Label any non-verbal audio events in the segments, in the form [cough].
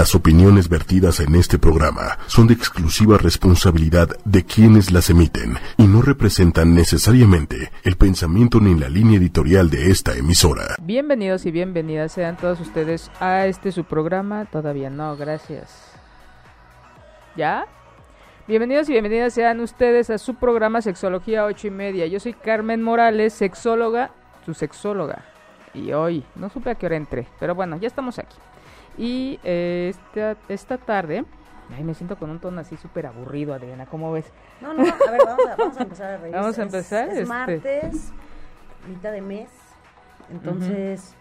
Las opiniones vertidas en este programa son de exclusiva responsabilidad de quienes las emiten y no representan necesariamente el pensamiento ni la línea editorial de esta emisora. Bienvenidos y bienvenidas sean todos ustedes a este su programa. Todavía no, gracias. ¿Ya? Bienvenidos y bienvenidas sean ustedes a su programa Sexología 8 y media. Yo soy Carmen Morales, sexóloga, su sexóloga. Y hoy, no supe a qué hora entré, pero bueno, ya estamos aquí. Y eh, esta, esta tarde, ay, me siento con un tono así súper aburrido, Adriana, ¿cómo ves? No, no, a ver, vamos a, vamos a empezar a reír. Vamos a empezar, Es, este. martes, mitad de mes, entonces,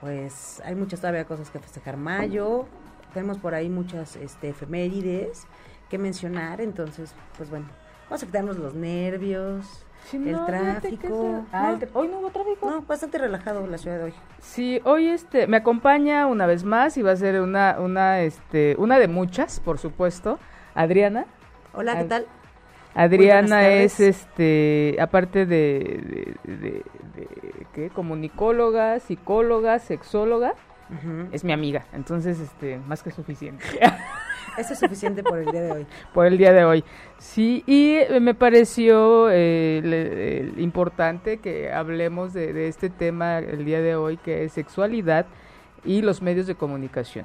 pues hay muchas todavía cosas que festejar. Mayo, tenemos por ahí muchas este, efemérides que mencionar, entonces, pues bueno, vamos a quitarnos los nervios, Sí, el no, tráfico. ah, No, hoy no hubo tráfico. no, bastante relajado la ciudad de hoy. Sí, hoy este me acompaña una vez más y va a ser una una este una de muchas, por supuesto, Adriana. Hola, ¿qué Ad- tal? Adriana es este aparte de, de, de- de- ¿qué? comunicóloga, psicóloga, sexóloga, Es mi amiga, entonces este más que suficiente [laughs] Eso es suficiente por el día de hoy. por el día de hoy. Sí, y eh, me pareció eh, le- importante que hablemos de, de este tema el día de hoy, que es sexualidad y los medios de comunicación.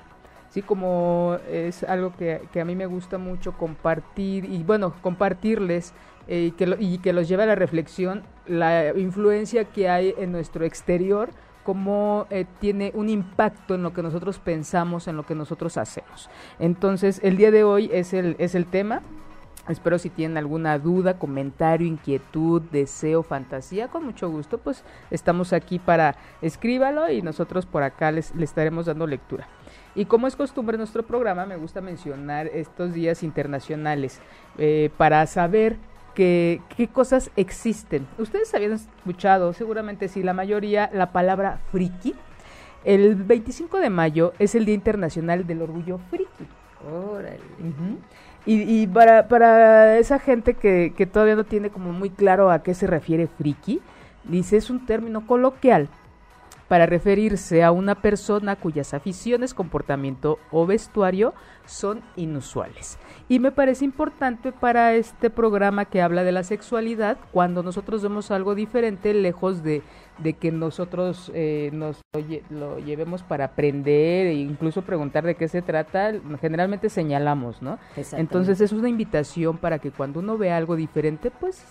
Sí, como es algo que, que a mí me gusta mucho compartir y bueno, compartirles eh, que lo- y que los lleve a la reflexión la influencia que hay en nuestro exterior, cómo eh, tiene un impacto en lo que nosotros pensamos, en lo que nosotros hacemos. Entonces, el día de hoy es el, es el tema. Espero si tienen alguna duda, comentario, inquietud, deseo, fantasía, con mucho gusto, pues estamos aquí para escríbalo y nosotros por acá les, le estaremos dando lectura. Y como es costumbre nuestro programa, me gusta mencionar estos días internacionales eh, para saber que- qué cosas existen. Ustedes habían escuchado, seguramente sí, la mayoría, la palabra friki. El 25 de mayo es el Día Internacional del Orgullo Friki. Órale. Y, y para, para esa gente que, que todavía no tiene como muy claro a qué se refiere friki, dice es un término coloquial para referirse a una persona cuyas aficiones, comportamiento o vestuario son inusuales. Y me parece importante para este programa que habla de la sexualidad, cuando nosotros vemos algo diferente, lejos de, de que nosotros eh, nos lo, lle- lo llevemos para aprender e incluso preguntar de qué se trata, generalmente señalamos, ¿no? Entonces es una invitación para que cuando uno ve algo diferente, pues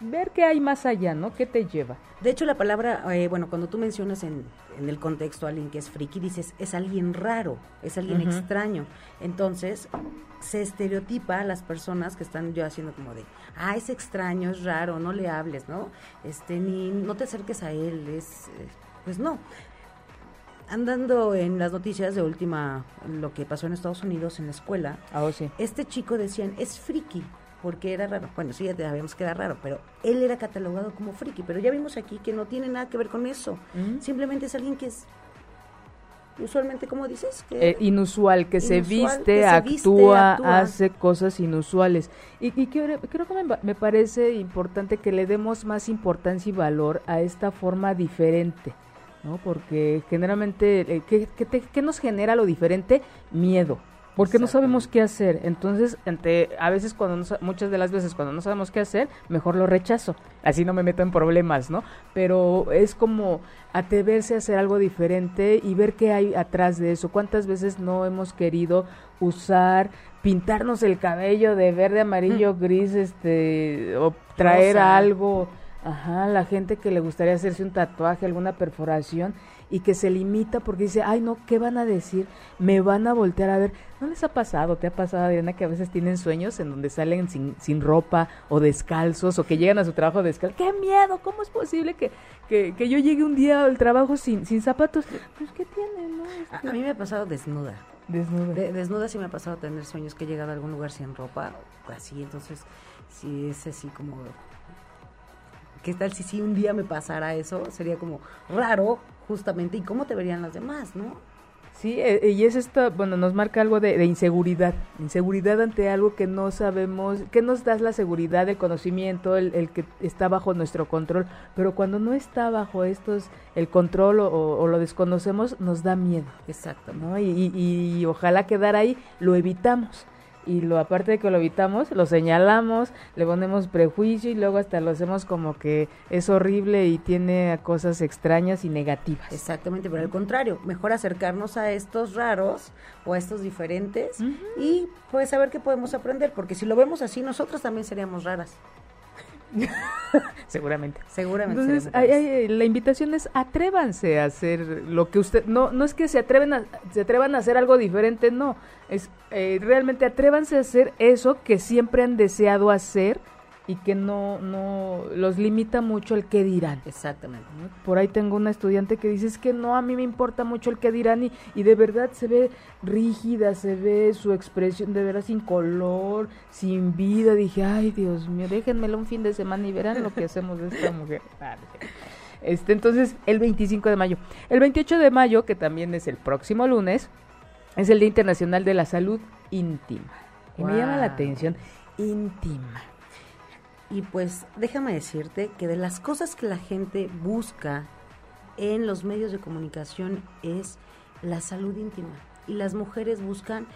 ver qué hay más allá, ¿no? ¿Qué te lleva? De hecho, la palabra, eh, bueno, cuando tú mencionas en, en el contexto a alguien que es friki, dices, es alguien raro, es alguien extraño. Entonces, se estereotipa a las personas que están yo haciendo como de, ah, es extraño, es raro, no le hables, ¿no? Este, ni, no te acerques a él, es, eh, pues no. Andando en las noticias de última, lo que pasó en Estados Unidos en la escuela, Ah, oh, sí. este chico decían, es friki, porque era raro. Bueno, sí, ya sabíamos que era raro, pero él era catalogado como friki. Pero ya vimos aquí que no tiene nada que ver con eso. Ujú. Simplemente es alguien que es, usualmente, como dices? Que Eh, inusual, que se viste, que se actúa, hace cosas inusuales. Y, y creo, creo que me, me parece importante que le demos más importancia y valor a esta forma diferente, ¿no? Porque generalmente, eh, ¿qué, qué te- qué nos genera lo diferente? Miedo. Porque no sabemos qué hacer. Entonces, ante, a veces, cuando no muchas de las veces cuando no sabemos qué hacer, mejor lo rechazo. Así no me meto en problemas, ¿no? Pero es como atreverse a hacer algo diferente y ver qué hay atrás de eso. ¿Cuántas veces no hemos querido usar, pintarnos el cabello de verde, amarillo, gris, este, o traer Rosa. algo? Ajá, la gente que le gustaría hacerse un tatuaje, alguna perforación y que se limita porque dice, ay no, ¿qué van a decir? Me van a voltear a ver. ¿No les ha pasado, te ha pasado, Adriana, que a veces tienen sueños en donde salen sin, sin ropa o descalzos o que llegan a su trabajo descalzos? ¡Qué miedo! ¿Cómo es posible que, que, que yo llegue un día al trabajo sin, sin zapatos? Pues, ¿qué tiene, no? a, a mí me ha pasado desnuda. Desnuda. De- desnuda sí me ha pasado tener sueños que he llegado a algún lugar sin ropa o así. Entonces, sí es así como... ¿Qué tal si sí un día me pasara eso? Sería como raro, justamente. ¿Y cómo te verían las demás, no? Sí, eh, y es esto, bueno, nos marca algo de, inseguridad, inseguridad ante algo que no sabemos, que nos da la seguridad, el conocimiento, el, que está bajo nuestro control, pero cuando no está bajo estos, el control o, lo desconocemos, nos da miedo. Exacto. ¿no? Y, y ojalá quedar ahí, lo evitamos y lo aparte de que lo evitamos, lo señalamos, le ponemos prejuicio y luego hasta lo hacemos como que es horrible y tiene cosas extrañas y negativas. Exactamente, pero al contrario, mejor acercarnos a estos raros o a estos diferentes y pues saber qué podemos aprender, porque si lo vemos así nosotros también seríamos raras. [laughs] Seguramente. Seguramente. Entonces, la invitación es atrévanse a hacer lo que usted no no es que se atreven a, se atrevan a hacer algo diferente, no, es eh, realmente atrévanse a hacer eso que siempre han deseado hacer y que no, no los limita mucho el qué dirán. Exactamente. Por ahí tengo una estudiante que dice es que no, a mí me importa mucho el qué dirán y, y de verdad se ve rígida, se ve su expresión de veras sin color, sin vida. Dije, ay Dios mío, déjenmelo un fin de semana y verán lo que hacemos de esta mujer. [laughs] Este, entonces, el 25 de mayo. El 28 de mayo, que también es el próximo lunes, es el Día Internacional de la Salud Íntima. Y me llama la atención, íntima. Y pues déjame decirte que de las cosas que la gente busca en los medios de comunicación es la salud íntima. Y las mujeres buscan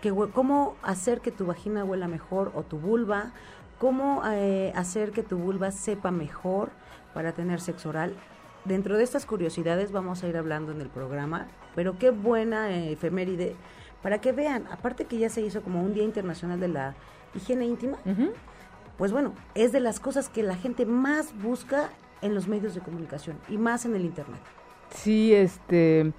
que, cómo hacer que tu vagina huela mejor o tu vulva, cómo eh, hacer que tu vulva sepa mejor para tener sexo oral. Dentro de estas curiosidades vamos a ir hablando en el programa, pero qué buena eh, efeméride para que vean, aparte que ya se hizo como un Día Internacional de la Higiene Íntima, pues bueno, es de las cosas que la gente más busca en los medios de comunicación y más en el Internet. Sí, este,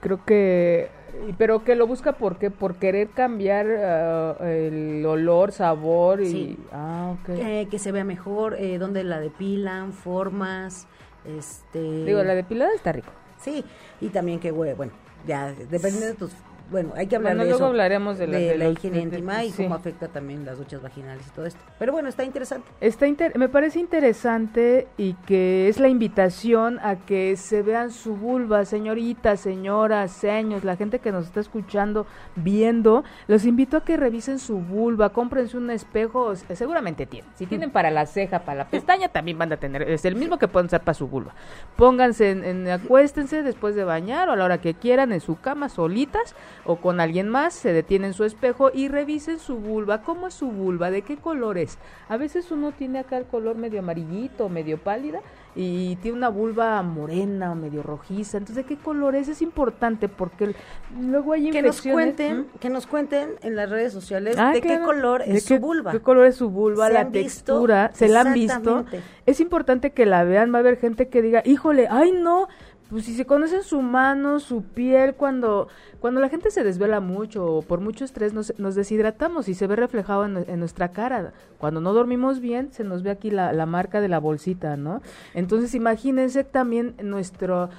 creo que, pero que lo busca porque por querer cambiar ah, el olor, sabor y, ah, okay. que se vea mejor, eh, donde la depilan, formas, este. Digo, la depilada está rico. Sí, y también que, bueno, ya depende de tus bueno, hay que hablar de luego hablaremos de la, higiene íntima y cómo afecta también las duchas vaginales y todo esto. Pero bueno, está interesante. Está me parece interesante y que es la invitación a que se vean su vulva, señoritas, señoras, seños, la gente que nos está escuchando, viendo, los invito a que revisen su vulva, cómprense un espejo, seguramente tienen. Si tienen para la ceja, para la pestaña, también van a tener, es el mismo que pueden usar para su vulva. Pónganse, en, acuéstense después de bañar o a la hora que quieran en su cama solitas o con alguien más, se detienen en su espejo y revisen su vulva. ¿Cómo es su vulva? ¿De qué color es? A veces uno tiene acá el color medio amarillito, medio pálida y tiene una vulva morena o medio rojiza. Entonces, ¿de qué color es? Es importante porque luego hay que nos cuenten, que nos cuenten en las redes sociales ah, de qué color es su vulva. ¿Qué color es su vulva? La textura, se la han visto. Es importante que la vean, va a haber gente que diga, "Híjole, ay no, pues si se conocen su mano, su piel, cuando, cuando la gente se desvela mucho o por mucho estrés nos, nos deshidratamos y se ve reflejado en, nuestra cara. Cuando no dormimos bien, se nos ve aquí la, la marca de la bolsita, ¿no? Entonces imagínense también nuestro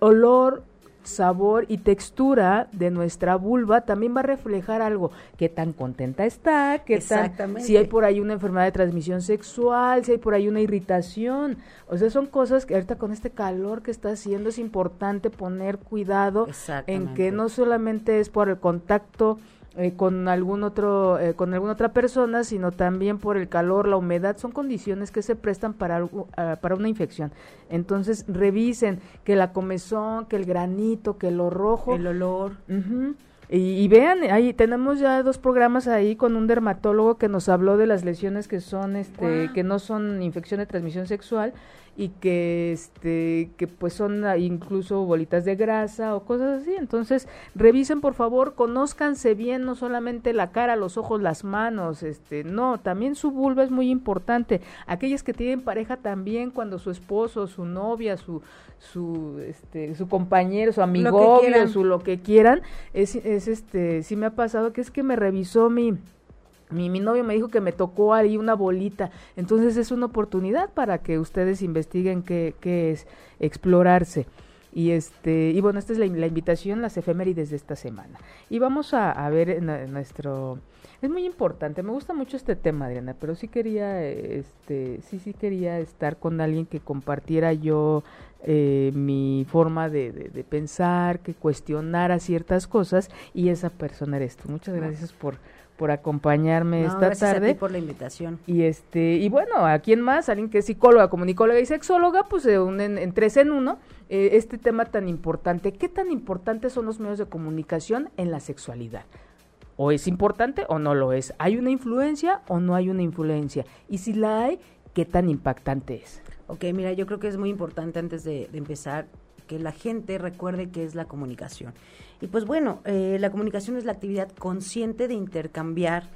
olor sabor y textura de nuestra vulva también va a reflejar algo, qué tan contenta está, qué tan, si hay por ahí una enfermedad de transmisión sexual, si hay por ahí una irritación. O sea, son cosas que ahorita con este calor que está haciendo es importante poner cuidado en que no solamente es por el contacto eh, con algún otro eh, con alguna otra persona sino también por el calor la humedad son condiciones que se prestan para ah, para una infección. Entonces revisen que la comezón que el granito que lo rojo. El olor. Y, vean, ahí tenemos ya dos programas ahí con un dermatólogo que nos habló de las lesiones que son, este, que no son infección de transmisión sexual y que, este, que pues son incluso bolitas de grasa o cosas así. Entonces, revisen por favor, conózcanse bien, no solamente la cara, los ojos, las manos, este, no, también su vulva es muy importante. Aquellas que tienen pareja también, cuando su esposo, su novia, su, su, este, su compañero, su amigo, su lo que quieran, es, es este, sí me ha pasado que es que me revisó mi, mi, mi, novio me dijo que me tocó ahí una bolita. Entonces es una oportunidad para que ustedes investiguen qué, qué es explorarse. Y este y bueno, esta es la, invitación, las efemérides de esta semana. Y vamos a, ver nuestro es muy importante, me gusta mucho este tema, Adriana, pero sí quería, este, sí, sí quería estar con alguien que compartiera yo eh, mi forma de, de, pensar, que cuestionara ciertas cosas, y esa persona eres tú. Muchas gracias por, por acompañarme esta tarde. A ti por la invitación. Y este, y bueno, ¿a quién más? Alguien que es psicóloga, comunicóloga y sexóloga, pues se unen en tres en uno. Eh, este tema tan importante. ¿Qué tan importantes son los medios de comunicación en la sexualidad? o es importante o no lo es. ¿Hay una influencia o no hay una influencia? Y si la hay, ¿qué tan impactante es? Ok, mira, yo creo que es muy importante antes de, empezar que la gente recuerde qué es la comunicación. Y pues bueno, eh, la comunicación es la actividad consciente de intercambiar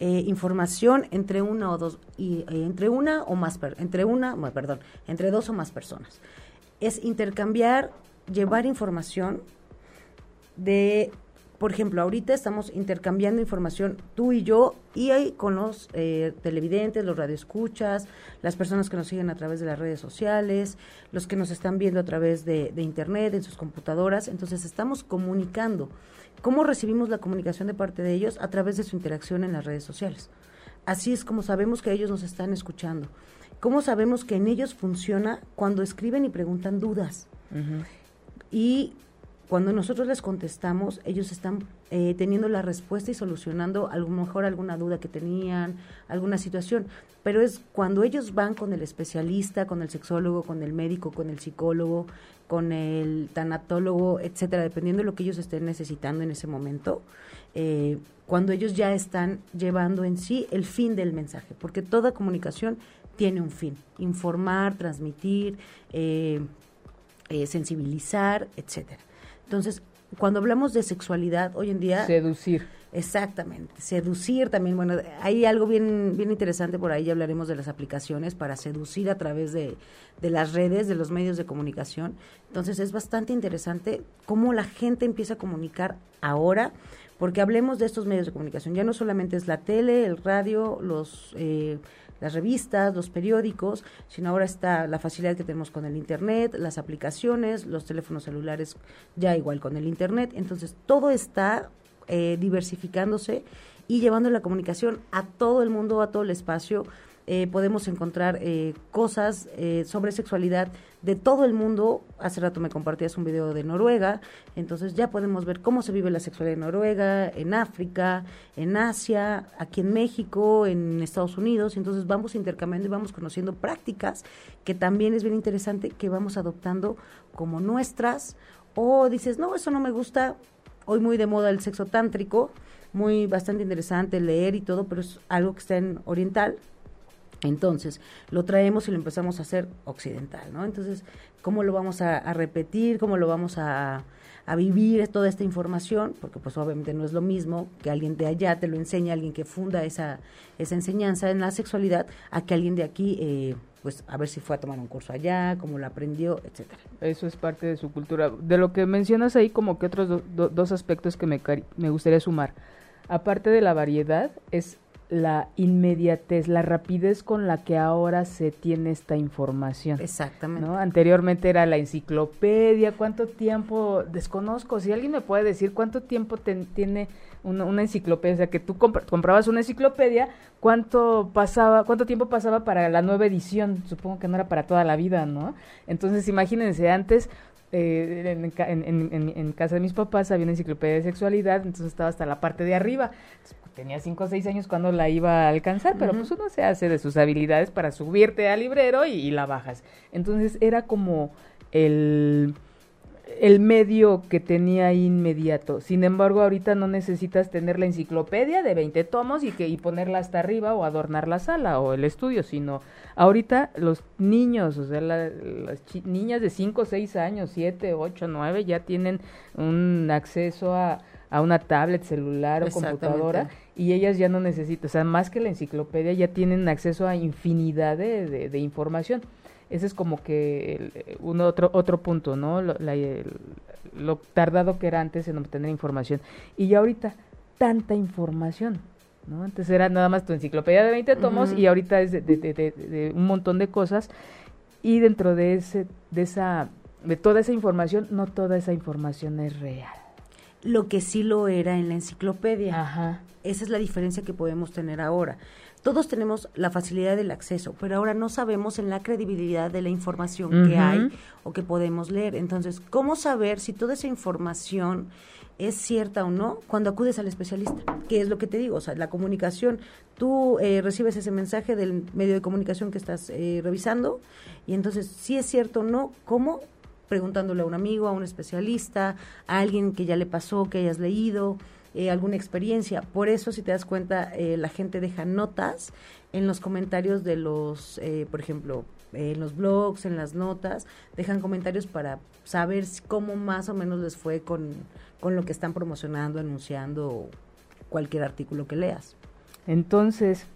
eh, información entre una o dos y eh, entre una o más entre una perdón entre dos o más personas. Es intercambiar llevar información de por ejemplo, ahorita estamos intercambiando información tú y yo y ahí con los eh, televidentes, los radioescuchas, las personas que nos siguen a través de las redes sociales, los que nos están viendo a través de, internet, en sus computadoras. Entonces estamos comunicando. ¿Cómo recibimos la comunicación de parte de ellos? A través de su interacción en las redes sociales. Así es como sabemos que ellos nos están escuchando. ¿Cómo sabemos que en ellos funciona cuando escriben y preguntan dudas? Y cuando nosotros les contestamos, ellos están eh, teniendo la respuesta y solucionando a lo mejor alguna duda que tenían, alguna situación. Pero es cuando ellos van con el especialista, con el sexólogo, con el médico, con el psicólogo, con el tanatólogo, etcétera, dependiendo de lo que ellos estén necesitando en ese momento, eh, cuando ellos ya están llevando en sí el fin del mensaje, porque toda comunicación tiene un fin, informar, transmitir, eh, sensibilizar, etcétera. Entonces, cuando hablamos de sexualidad, hoy en día... Seducir. Exactamente, seducir también, bueno, hay algo bien, bien interesante por ahí, ya hablaremos de las aplicaciones para seducir a través de, de las redes, de los medios de comunicación. Entonces es bastante interesante cómo la gente empieza a comunicar ahora, porque hablemos de estos medios de comunicación, ya no solamente es la tele, el radio, los... Eh, las revistas, los periódicos, sino ahora está la facilidad que tenemos con el Internet, las aplicaciones, los teléfonos celulares ya igual con el Internet. Entonces, todo está eh, diversificándose y llevando la comunicación a todo el mundo, a todo el espacio eh, podemos encontrar eh, cosas eh, sobre sexualidad de todo el mundo. Hace rato me compartías un video de Noruega, entonces ya podemos ver cómo se vive la sexualidad en Noruega, en África, en Asia, aquí en México, en Estados Unidos. Entonces vamos intercambiando y vamos conociendo prácticas que también es bien interesante que vamos adoptando como nuestras. O dices, no, eso no me gusta. Hoy muy de moda el sexo tántrico, muy bastante interesante leer y todo, pero es algo que está en oriental, entonces, lo traemos y lo empezamos a hacer occidental, ¿no? Entonces, ¿cómo lo vamos a, repetir? ¿Cómo lo vamos a, vivir toda esta información? Porque pues obviamente no es lo mismo que alguien de allá te lo enseñe, alguien que funda esa, esa enseñanza en la sexualidad, a que alguien de aquí, eh, pues a ver si fue a tomar un curso allá, cómo lo aprendió, etcétera. Eso es parte de su cultura. De lo que mencionas ahí, como que otros dos aspectos que me, me gustaría sumar. Aparte de la variedad, es la inmediatez, la rapidez con la que ahora se tiene esta información. Exactamente. ¿no? Anteriormente era la enciclopedia, cuánto tiempo, desconozco, si alguien me puede decir cuánto tiempo tiene una, enciclopedia, o sea, que tú comprabas una enciclopedia, cuánto pasaba, cuánto tiempo pasaba para la nueva edición, supongo que no era para toda la vida, ¿no? Entonces, imagínense, antes eh, en, casa de mis papás había una enciclopedia de sexualidad, entonces estaba hasta la parte de arriba tenía cinco o seis años cuando la iba a alcanzar, pero pues uno se hace de sus habilidades para subirte al librero y, la bajas. Entonces era como el, el medio que tenía inmediato. Sin embargo, ahorita no necesitas tener la enciclopedia de 20 tomos y, que, y ponerla hasta arriba o adornar la sala o el estudio, sino ahorita los niños, o sea, las niñas de 5, 6 años, 7, 8, 9 ya tienen un acceso a a una tablet, celular o computadora y ellas ya no necesitan, o sea, más que la enciclopedia, ya tienen acceso a infinidad de, de, información. Ese es como que un otro, otro punto, ¿no? Lo, lo tardado que era antes en obtener información. Y ya ahorita, tanta información, ¿no? Antes era nada más tu enciclopedia de 20 tomos y ahorita es de, de, un montón de cosas. Y dentro de, ese, de esa de toda esa información, no toda esa información es real. Lo que sí lo era en la enciclopedia. Ajá. Esa es la diferencia que podemos tener ahora. Todos tenemos la facilidad del acceso, pero ahora no sabemos en la credibilidad de la información que hay o que podemos leer. Entonces, ¿cómo saber si toda esa información es cierta o no cuando acudes al especialista? ¿Qué es lo que te digo? O sea, la comunicación, tú eh, recibes ese mensaje del medio de comunicación que estás eh, revisando y entonces, si es cierto o no, ¿cómo? Preguntándole a un amigo, a un especialista, a alguien que ya le pasó, que hayas leído eh, alguna experiencia. Por eso, si te das cuenta, eh, la gente deja notas en los comentarios de los, eh, por ejemplo, en los blogs, en las notas, dejan comentarios para saber cómo más o menos les fue con, con lo que están promocionando, anunciando cualquier artículo que leas. Entonces,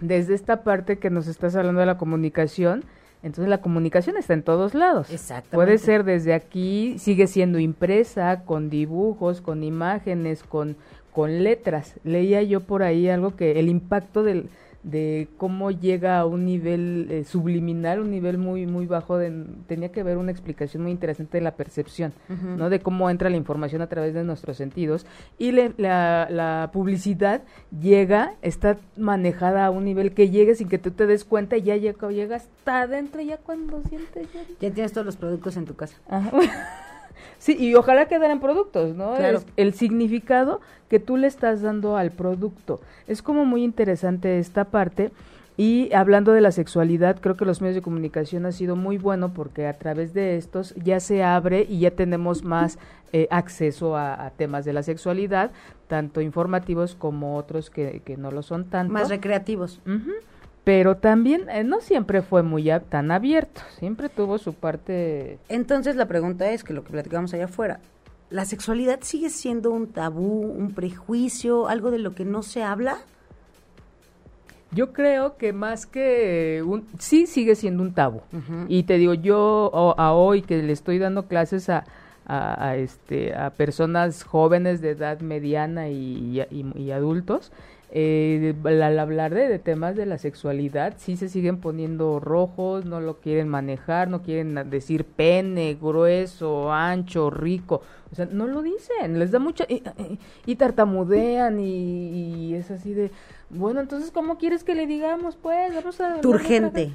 desde esta parte que nos estás hablando de la comunicación, entonces la comunicación está en todos lados. Exactamente. Puede ser desde aquí, sigue siendo impresa, con dibujos, con imágenes, con, con letras. Leía yo por ahí algo que el impacto del, de cómo llega a un nivel eh, subliminal, un nivel muy muy bajo, de, tenía que ver una explicación muy interesante de la percepción, ¿no? De cómo entra la información a través de nuestros sentidos y la, la, publicidad llega, está manejada a un nivel que llegue sin que tú te des cuenta y ya llega, llega hasta adentro ya cuando sientes ya. Ya tienes todos los productos en tu casa. [laughs] Sí, y ojalá quedaran productos, ¿no? el significado que tú le estás dando al producto. Es como muy interesante esta parte. Y hablando de la sexualidad, creo que los medios de comunicación han sido muy bueno porque a través de estos ya se abre y ya tenemos más eh, acceso a, temas de la sexualidad, tanto informativos como otros que, que no lo son tanto. Más recreativos pero también eh, no siempre fue muy tan abierto, siempre tuvo su parte. Entonces la pregunta es que lo que platicamos allá afuera, ¿la sexualidad sigue siendo un tabú, un prejuicio, algo de lo que no se habla? Yo creo que más que un, sí sigue siendo un tabú. Y te digo, yo a hoy que le estoy dando clases a, a, este, a personas jóvenes de edad mediana y, y adultos, eh, al hablar de, temas de la sexualidad, sí se siguen poniendo rojos, no lo quieren manejar, no quieren decir pene, grueso, ancho, rico, o sea, no lo dicen, les da mucha... y, tartamudean y, es así de, bueno, entonces, ¿cómo quieres que le digamos? Pues, vamos a... Turgente.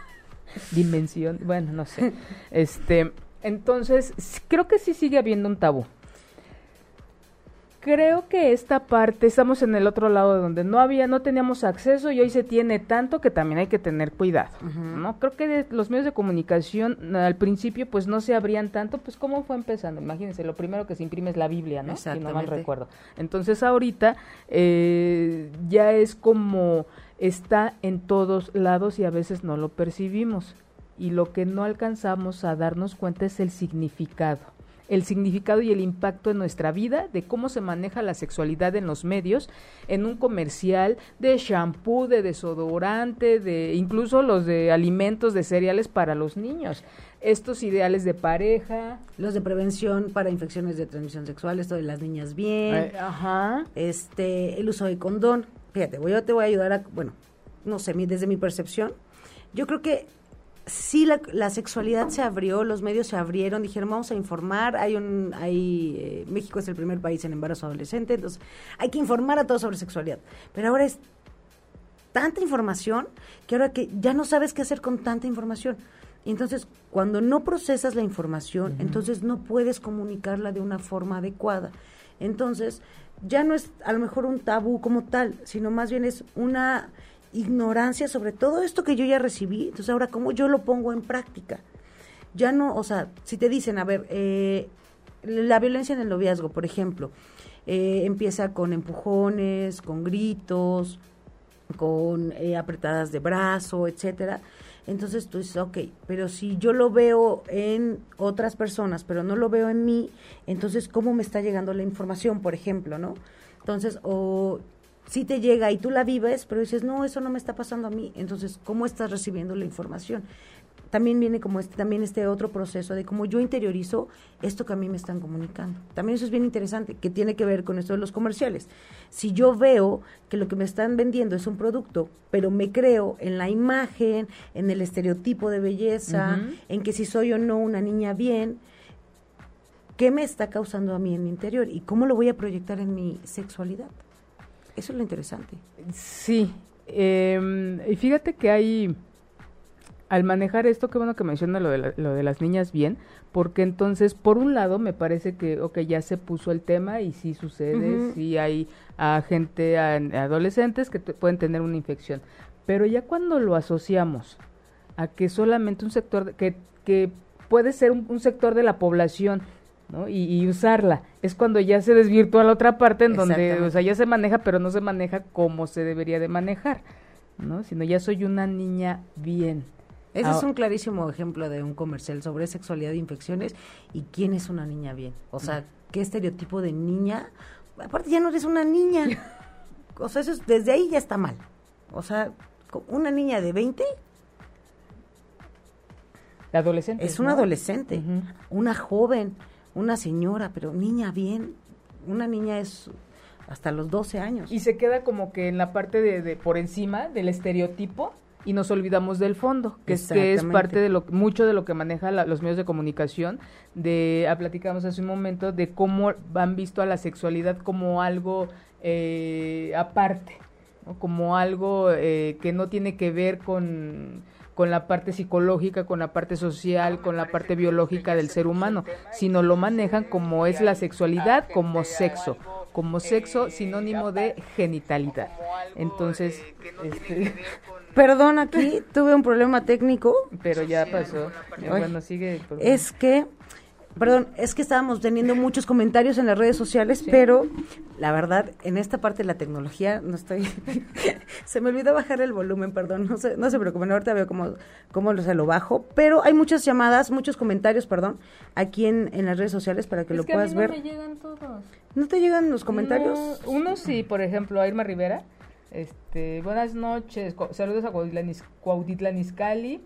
[laughs] Dimensión, bueno, no sé. Este, entonces, creo que sí sigue habiendo un tabú creo que esta parte, estamos en el otro lado donde no había, no teníamos acceso y hoy se tiene tanto que también hay que tener cuidado, ¿no? Creo que los medios de comunicación al principio pues no se abrían tanto, pues cómo fue empezando, imagínense, lo primero que se imprime es la Biblia, ¿no? Si no mal recuerdo. Entonces ahorita eh, ya es como está en todos lados y a veces no lo percibimos y lo que no alcanzamos a darnos cuenta es el significado el significado y el impacto en nuestra vida de cómo se maneja la sexualidad en los medios, en un comercial de shampoo, de desodorante, de incluso los de alimentos, de cereales para los niños. Estos ideales de pareja. Los de prevención para infecciones de transmisión sexual, esto de las niñas bien. Eh, ajá. Este, el uso de condón. Fíjate, yo te voy a ayudar a, bueno, no sé, desde mi percepción, yo creo que sí la, sexualidad se abrió, los medios se abrieron, dijeron vamos a informar, hay un, hay, eh, México es el primer país en embarazo adolescente, entonces hay que informar a todos sobre sexualidad. Pero ahora es tanta información que ahora que ya no sabes qué hacer con tanta información. Y entonces, cuando no procesas la información, entonces no puedes comunicarla de una forma adecuada. Entonces, ya no es a lo mejor un tabú como tal, sino más bien es una ignorancia sobre todo esto que yo ya recibí. Entonces, ahora, ¿cómo yo lo pongo en práctica? Ya no, o sea, si te dicen, a ver, eh, la violencia en el noviazgo, por ejemplo, eh, empieza con empujones, con gritos, con eh, apretadas de brazo, etcétera. Entonces tú dices, ok, pero si yo lo veo en otras personas, pero no lo veo en mí, entonces, ¿cómo me está llegando la información, por ejemplo, no? Entonces, o sí te llega y tú la vives, pero dices, no, eso no me está pasando a mí. Entonces, ¿cómo estás recibiendo la información? también viene como este, también este otro proceso de cómo yo interiorizo esto que a mí me están comunicando. También eso es bien interesante, que tiene que ver con esto de los comerciales. Si yo veo que lo que me están vendiendo es un producto, pero me creo en la imagen, en el estereotipo de belleza, en que si soy o no una niña bien, ¿qué me está causando a mí en mi interior? ¿Y cómo lo voy a proyectar en mi sexualidad? Eso es lo interesante. Sí. Em, y fíjate que hay al manejar esto, qué bueno que menciona lo de, lo de las niñas bien, porque entonces, por un lado, me parece que, ok, ya se puso el tema y sí sucede, sí hay a gente, a, adolescentes que pueden tener una infección, pero ya cuando lo asociamos a que solamente un sector, que, que puede ser un, sector de la población, ¿no? Y, y, usarla. Es cuando ya se desvirtúa la otra parte en donde, o sea, ya se maneja, pero no se maneja como se debería de manejar, ¿no? Sino ya soy una niña bien. Ese es ah. un clarísimo ejemplo de un comercial sobre sexualidad e infecciones y quién es una niña bien. O sea, qué estereotipo de niña. Aparte, ya no eres una niña. [laughs] O sea, eso desde ahí ya está mal. O sea, una niña de 20 adolescente. Es una adolescente, una joven, una señora, pero niña bien. Una niña es hasta los 12 años. Y se queda como que en la parte de, de por encima del estereotipo y nos olvidamos del fondo, que es, que es parte de lo mucho de lo que maneja los medios de comunicación, de ah, platicamos hace un momento de cómo han visto a la sexualidad como algo eh, aparte, como algo eh, que no tiene que ver con con la parte psicológica, con la parte social, con la parte biológica del ser humano, sino lo manejan como es la sexualidad, como sexo, como sexo sinónimo de genitalidad. Entonces, este, [laughs] Perdón, aquí tuve un problema técnico. Pero ya pasó. bueno, sigue. Es que, perdón, es que estábamos teniendo muchos comentarios en las redes sociales, pero la verdad, en esta parte de la tecnología no estoy... [laughs] se me olvidó bajar el volumen, perdón, no se, no se preocupen, ahorita veo cómo, cómo se lo bajo, pero hay muchas llamadas, muchos comentarios, perdón, aquí en, en las redes sociales para que lo puedas ver. No me llegan todos. ¿No te llegan los comentarios? uno sí, por ejemplo, a Irma Rivera este, buenas noches, saludos a Cuautitlán Izcalli,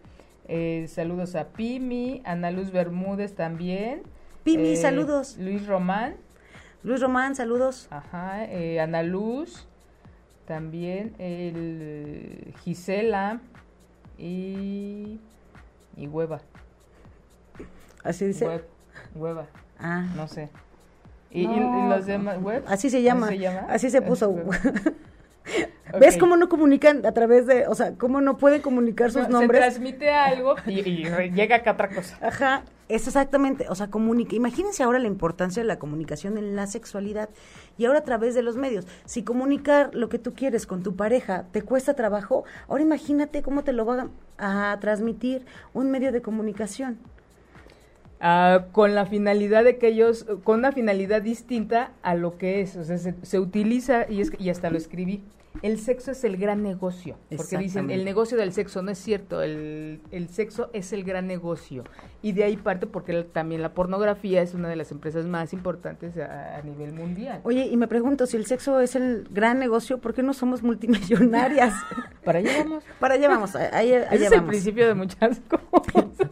eh, saludos a Pimi, Ana Luz Bermúdez también. Pimi, eh, saludos. Luis Román. Luis Román, saludos. Ajá, eh, Ana Luz, también el Gisela y, y Hueva. ¿Así dice? hueva. Ah. No sé. Y, los demás, Así se llama. Así se, puso. [laughs] [laughs] ¿Ves cómo no comunican a través de, o sea, cómo no pueden comunicar sus nombres? Se transmite algo y, llega acá otra cosa. Ajá, es exactamente, o sea, comunica. Imagínense ahora la importancia de la comunicación en la sexualidad y ahora a través de los medios. Si comunicar lo que tú quieres con tu pareja te cuesta trabajo, ahora imagínate cómo te lo va a transmitir un medio de comunicación. Ah, con la finalidad de que ellos, con una finalidad distinta a lo que es, o sea, se, se utiliza, y, es, y hasta lo escribí, el sexo es el gran negocio. Porque dicen, el negocio del sexo no es cierto, el, el, sexo es el gran negocio. Y de ahí parte porque también la pornografía es una de las empresas más importantes a, nivel mundial. Oye, y me pregunto, si el sexo es el gran negocio, ¿por qué no somos multimillonarias? Para allá vamos. Para allá vamos. Ahí, es el principio de muchas [laughs] cosas.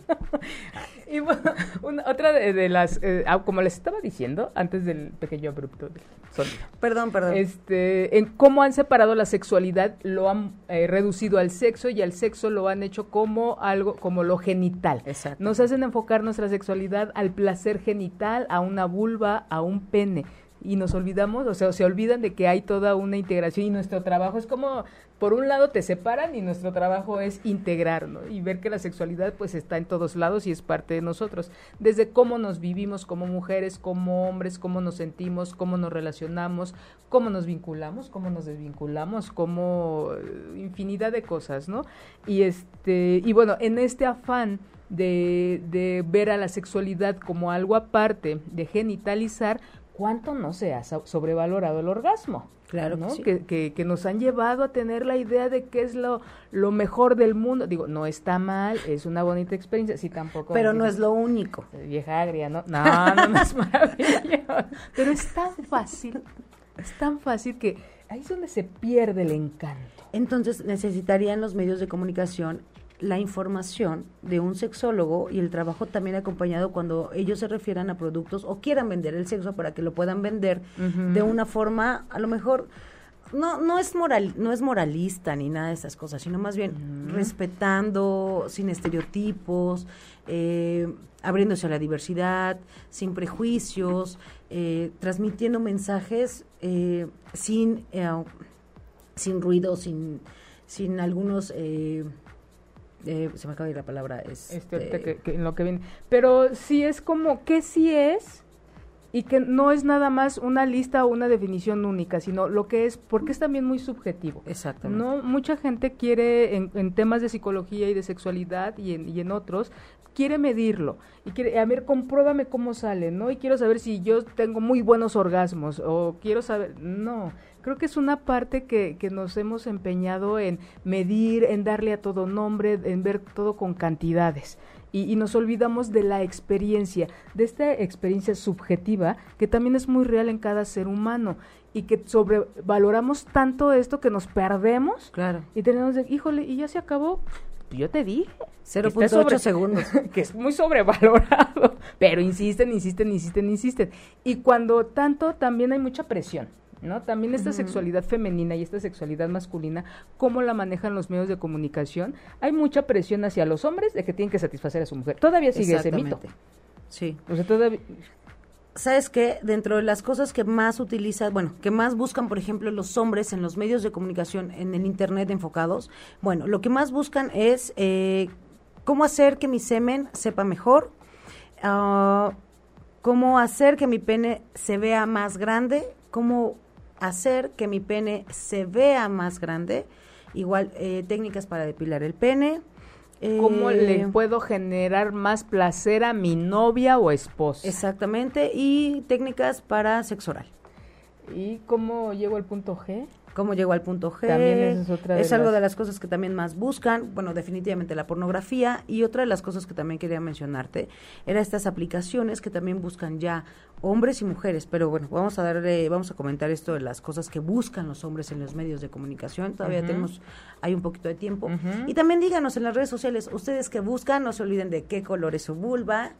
[laughs] Y bueno, otra de, las, eh, ah, como les estaba diciendo antes del pequeño abrupto sonido. Perdón, perdón. Este, en cómo han separado la sexualidad, lo han eh, reducido al sexo y al sexo lo han hecho como algo, como lo genital. Exacto. Nos hacen enfocar nuestra sexualidad al placer genital, a una vulva, a un pene y nos olvidamos, o sea, se olvidan de que hay toda una integración y nuestro trabajo es como, por un lado te separan y nuestro trabajo es integrar, ¿no? Y ver que la sexualidad pues está en todos lados y es parte de nosotros, desde cómo nos vivimos como mujeres, como hombres, cómo nos sentimos, cómo nos relacionamos, cómo nos vinculamos, cómo nos desvinculamos, como eh, infinidad de cosas, ¿no? Y este, y bueno, en este afán de, de ver a la sexualidad como algo aparte, de genitalizar, ¿cuánto no se ha sobrevalorado el orgasmo? Claro, ¿no? Que, que, nos han llevado a tener la idea de que es lo, lo mejor del mundo. Digo, no está mal, es una bonita experiencia, sí tampoco. Pero no es lo único. Vieja agria, ¿no? No, no, es [laughs] maravilloso. Pero es tan fácil, es tan fácil que ahí es donde se pierde el encanto. Entonces necesitarían los medios de comunicación la información de un sexólogo y el trabajo también acompañado cuando ellos se refieran a productos o quieran vender el sexo para que lo puedan vender de una forma a lo mejor no no es moral no es moralista ni nada de esas cosas sino más bien respetando sin estereotipos eh, abriéndose a la diversidad sin prejuicios eh, transmitiendo mensajes eh, sin sin ruido sin sin algunos se me acaba de ir la palabra este, este en lo que viene pero sí es como que sí es y que no es nada más una lista o una definición única, sino lo que es, porque es también muy subjetivo. Exactamente. No, mucha gente quiere, en, temas de psicología y de sexualidad y en, y en otros, quiere medirlo y quiere, a ver, compruébame cómo sale, ¿no? Y quiero saber si yo tengo muy buenos orgasmos o quiero saber, no, creo que es una parte que, que nos hemos empeñado en medir, en darle a todo nombre, en ver todo con cantidades y, nos olvidamos de la experiencia, de esta experiencia subjetiva que también es muy real en cada ser humano y que sobrevaloramos tanto esto que nos perdemos claro. y tenemos de, híjole, y ya se acabó. Yo te dije. 0.8 segundos. [laughs] Que es muy sobrevalorado. Pero insisten, insisten, insisten, insisten. Y cuando tanto, también hay mucha presión. ¿no? También esta sexualidad femenina y esta sexualidad masculina, cómo la manejan los medios de comunicación, hay mucha presión hacia los hombres de que tienen que satisfacer a su mujer. Todavía sigue ese mito. Sí. O sea, todavía ¿Sabes qué? Dentro de las cosas que más utilizan, bueno, que más buscan, por ejemplo, los hombres en los medios de comunicación, en el Internet enfocados, bueno, lo que más buscan es eh, cómo hacer que mi semen sepa mejor, uh, cómo hacer que mi pene se vea más grande, cómo hacer que mi pene se vea más grande, igual eh, técnicas para depilar el pene. ¿Cómo le eh, puedo generar más placer a mi novia o esposa? Exactamente, y técnicas para sexo oral. ¿Y cómo llego al punto G? Cómo llegó al punto G. También es, otra es algo de las cosas que también más buscan, bueno, definitivamente la pornografía. Y otra de las cosas que también quería mencionarte era estas aplicaciones que también buscan ya hombres y mujeres, pero bueno, vamos a darle, vamos a comentar esto de las cosas que buscan los hombres en los medios de comunicación, todavía tenemos, hay un poquito de tiempo. Y también díganos en las redes sociales, ustedes que buscan, no se olviden de qué color es su vulva,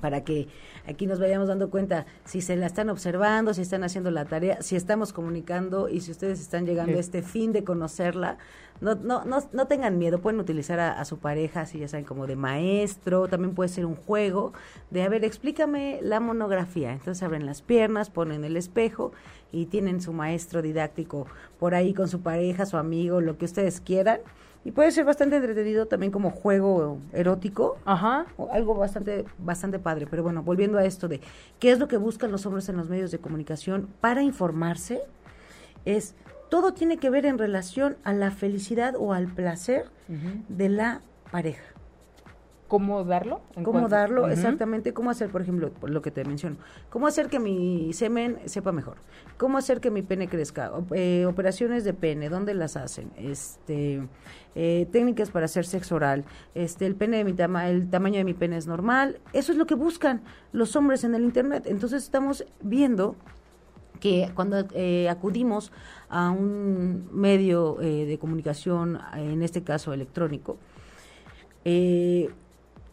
para que aquí nos vayamos dando cuenta si se la están observando, si están haciendo la tarea, si estamos comunicando y si ustedes están llegando a este fin de conocerla. No, no, no, no tengan miedo, pueden utilizar a, su pareja, si ya saben, como de maestro, también puede ser un juego de, a ver, explícame la monografía. Entonces abren las piernas, ponen el espejo y tienen su maestro didáctico por ahí con su pareja, su amigo, lo que ustedes quieran y puede ser bastante entretenido también como juego erótico. Ajá. O algo bastante, bastante padre. Pero bueno, volviendo a esto de qué es lo que buscan los hombres en los medios de comunicación para informarse, es todo tiene que ver en relación a la felicidad o al placer de la pareja. ¿Cómo darlo? ¿Cómo darlo? Exactamente. ¿Cómo hacer, por ejemplo, lo que te menciono? ¿Cómo hacer que mi semen sepa mejor? ¿Cómo hacer que mi pene crezca? Eh, operaciones de pene, ¿dónde las hacen? Este, eh, técnicas para hacer sexo oral. Este, el pene de mi tama el tamaño de mi pene es normal. Eso es lo que buscan los hombres en el internet. Entonces estamos viendo que cuando eh, acudimos a un medio de comunicación, en este caso electrónico, eh,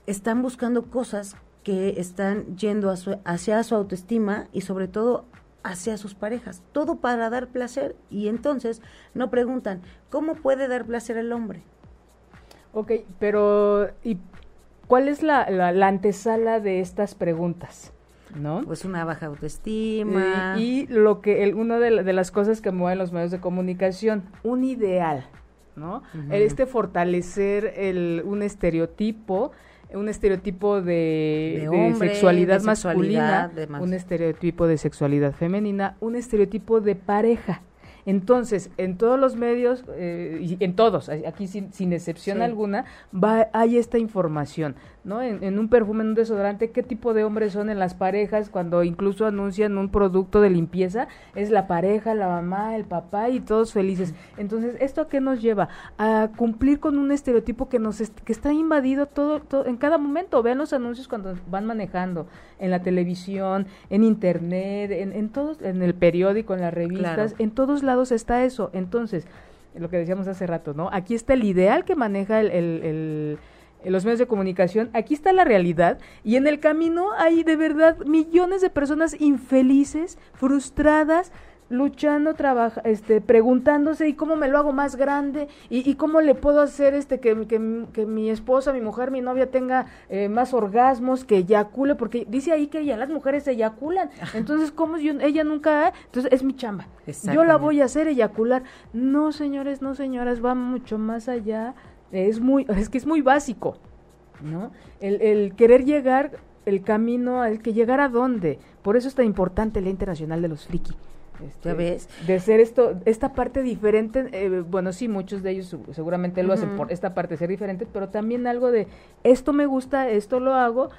están buscando cosas que están yendo hacia su autoestima y sobre todo hacia sus parejas, todo para dar placer y entonces no preguntan, ¿cómo puede dar placer el hombre? Ok, pero ¿y cuál es la, la, antesala de estas preguntas? ¿No? Pues una baja autoestima. y lo que, el, una de, de, las cosas que mueven los medios de comunicación, un ideal, ¿no? Este fortalecer el, un estereotipo un estereotipo de, sexualidad masculina, un estereotipo de sexualidad femenina, un estereotipo de pareja. Entonces, en todos los medios, eh, y en todos, aquí sin, sin excepción alguna, va, hay esta información, ¿no? En, un perfume, en un desodorante, qué tipo de hombres son en las parejas cuando incluso anuncian un producto de limpieza, es la pareja, la mamá, el papá y todos felices. Entonces, ¿esto a qué nos lleva? A cumplir con un estereotipo que nos que está invadido todo, todo en cada momento. Vean los anuncios cuando van manejando, en la televisión, en internet, en, en todos, en el periódico, en las revistas, en todos lados está eso. Entonces, lo que decíamos hace rato, ¿no? Aquí está el ideal que maneja el, los medios de comunicación, aquí está la realidad y en el camino hay de verdad millones de personas infelices, frustradas, luchando, trabaja, este, preguntándose y cómo me lo hago más grande y, cómo le puedo hacer este que, que, mi esposa, mi mujer, mi novia tenga eh, más orgasmos, que eyacule, porque dice ahí que ya las mujeres eyaculan. Entonces, ¿cómo yo, ella nunca? Entonces, es mi chamba. Yo la voy a hacer eyacular. No, señores, no, señoras, va mucho más allá. Es muy, es que es muy básico, ¿no? El, el querer llegar, el camino, el que llegar a dónde. Por eso es tan importante la internacional de los friki este, ¿Ya ves? De ser esto, esta parte diferente, eh, bueno, sí, muchos de ellos seguramente lo hacen por esta parte ser diferente, pero también algo de esto me gusta, esto lo hago,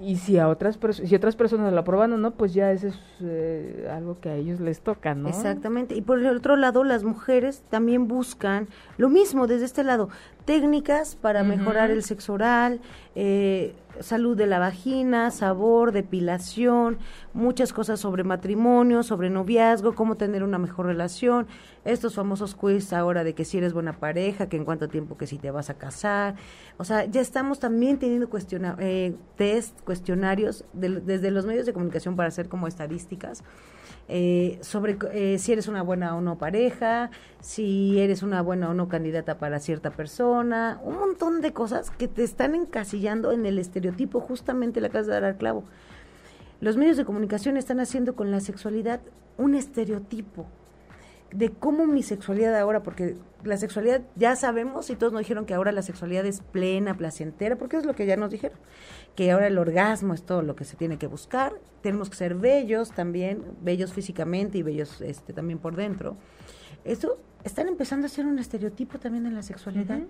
y si a otras si otras personas lo aprueban o no, pues ya eso es eh, algo que a ellos les toca, ¿no? Exactamente. Y por el otro lado, las mujeres también buscan lo mismo desde este lado, técnicas para mejorar el sexo oral, eh, salud de la vagina, sabor, depilación, muchas cosas sobre matrimonio, sobre noviazgo, cómo tener una mejor relación, estos famosos quiz ahora de que si eres buena pareja, que en cuánto tiempo que si te vas a casar, o sea, ya estamos también teniendo cuestiona eh, test, cuestionarios desde los medios de comunicación para hacer como estadísticas. Eh, sobre eh, si eres una buena o no pareja, si eres una buena o no candidata para cierta persona, un montón de cosas que te están encasillando en el estereotipo, justamente la casa de dar al clavo. Los medios de comunicación están haciendo con la sexualidad un estereotipo de cómo mi sexualidad ahora, porque la sexualidad ya sabemos y todos nos dijeron que ahora la sexualidad es plena, placentera, porque es lo que ya nos dijeron que ahora el orgasmo es todo lo que se tiene que buscar. Tenemos que ser bellos también, bellos físicamente y bellos este, también por dentro. Esto están empezando a ser un estereotipo también en la sexualidad.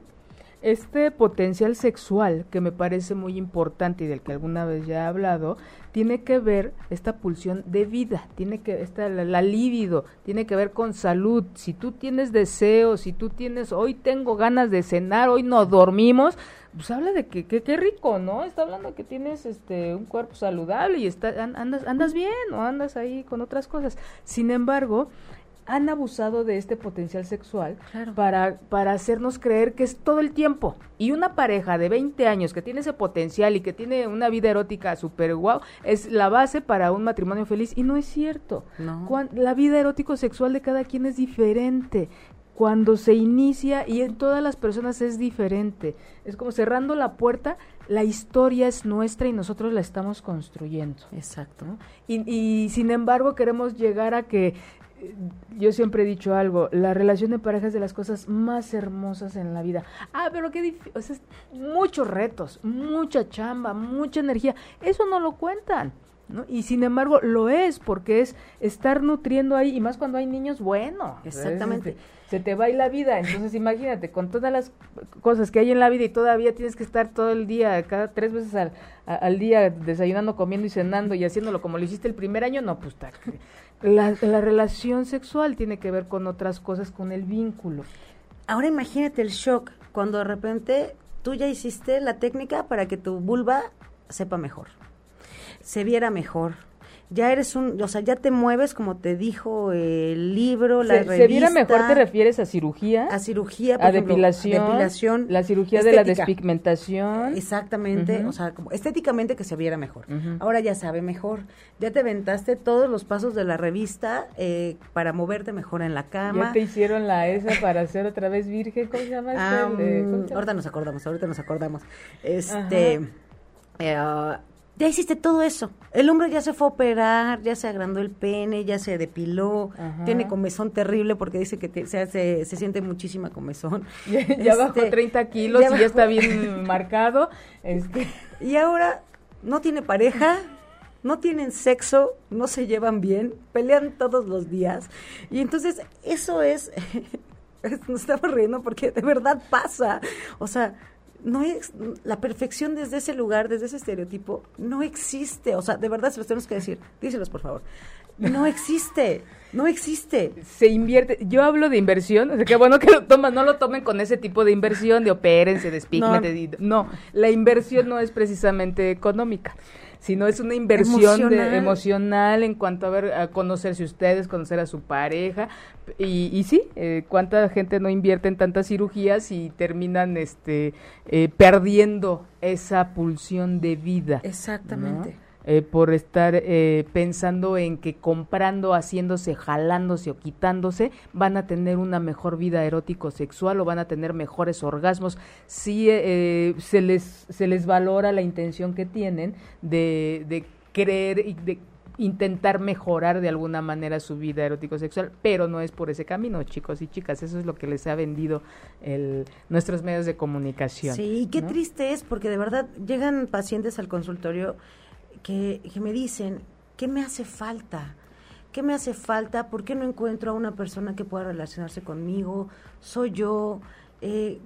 Este potencial sexual que me parece muy importante y del que alguna vez ya he hablado, tiene que ver esta pulsión de vida, tiene que esta la, la libido, tiene que ver con salud. Si tú tienes deseos, si tú tienes hoy tengo ganas de cenar, hoy no dormimos, pues habla de que qué rico, ¿no? Está hablando que tienes este un cuerpo saludable y está, andas, andas bien o andas ahí con otras cosas. Sin embargo, han abusado de este potencial sexual para, para hacernos creer que es todo el tiempo. Y una pareja de 20 años que tiene ese potencial y que tiene una vida erótica súper guau, es la base para un matrimonio feliz. Y no es cierto. la vida erótico-sexual de cada quien es diferente cuando se inicia y en todas las personas es diferente. Es como cerrando la puerta, la historia es nuestra y nosotros la estamos construyendo. Exacto. Y, y, sin embargo queremos llegar a que, yo siempre he dicho algo, la relación de pareja es de las cosas más hermosas en la vida. Ah, pero qué difícil, o sea, muchos retos, mucha chamba, mucha energía, eso no lo cuentan. ¿No? Y sin embargo lo es porque es estar nutriendo ahí y más cuando hay niños, bueno. Exactamente se te va la vida. Entonces imagínate, con todas las cosas que hay en la vida y todavía tienes que estar todo el día, cada tres veces al, al día, desayunando, comiendo y cenando y haciéndolo como lo hiciste el primer año, no, pues la, la relación sexual tiene que ver con otras cosas, con el vínculo. Ahora imagínate el shock cuando de repente tú ya hiciste la técnica para que tu vulva sepa mejor, se viera mejor, ya eres un, o sea, ya te mueves como te dijo el libro, la revista. ¿Se viera mejor te refieres a cirugía? A cirugía, a depilación, la cirugía de la despigmentación. Exactamente, o sea, como estéticamente que se viera mejor. Ahora ya sabe mejor. Ya te aventaste todos los pasos de la revista eh, para moverte mejor en la cama. Ya te hicieron la esa para ser otra vez virgen, ¿cómo se llama? Este? ahorita nos acordamos, ahorita nos acordamos. Este... Eh, ya hiciste todo eso. El hombre ya se fue a operar, ya se agrandó el pene, ya se depiló, tiene comezón terrible porque dice que se, se, siente muchísima comezón. [laughs] Ya, bajó 30 este, kilos y ya está bien marcado. Este. Y ahora no tiene pareja, no tienen sexo, no se llevan bien, pelean todos los días. Y entonces eso es, [laughs] nos estamos riendo porque de verdad pasa. O sea, no es la perfección desde ese lugar, desde ese estereotipo, no existe. O sea, de verdad se los tenemos que decir. Díselos, por favor. No existe. No existe. Se invierte. Yo hablo de inversión. O sea, que bueno que lo toman. No lo tomen con ese tipo de inversión de opérense, despígmate. No. no, la inversión no es precisamente económica. Sino es una inversión emocional, en cuanto a ver, a conocerse ustedes, conocer a su pareja, y, y sí, eh, cuánta gente no invierte en tantas cirugías y terminan este eh, perdiendo esa pulsión de vida. Exactamente. Eh, por estar eh, pensando en que comprando, haciéndose, jalándose o quitándose, van a tener una mejor vida erótico-sexual o van a tener mejores orgasmos. Si eh, se, les, se les valora la intención que tienen de, de creer y de intentar mejorar de alguna manera su vida erótico-sexual, pero no es por ese camino, chicos y chicas. Eso es lo que les ha vendido el, nuestros medios de comunicación. Sí, y qué triste es, porque de verdad llegan pacientes al consultorio que, me dicen, ¿qué me hace falta? ¿Qué me hace falta? ¿Por qué no encuentro a una persona que pueda relacionarse conmigo? ¿Soy yo? Eh,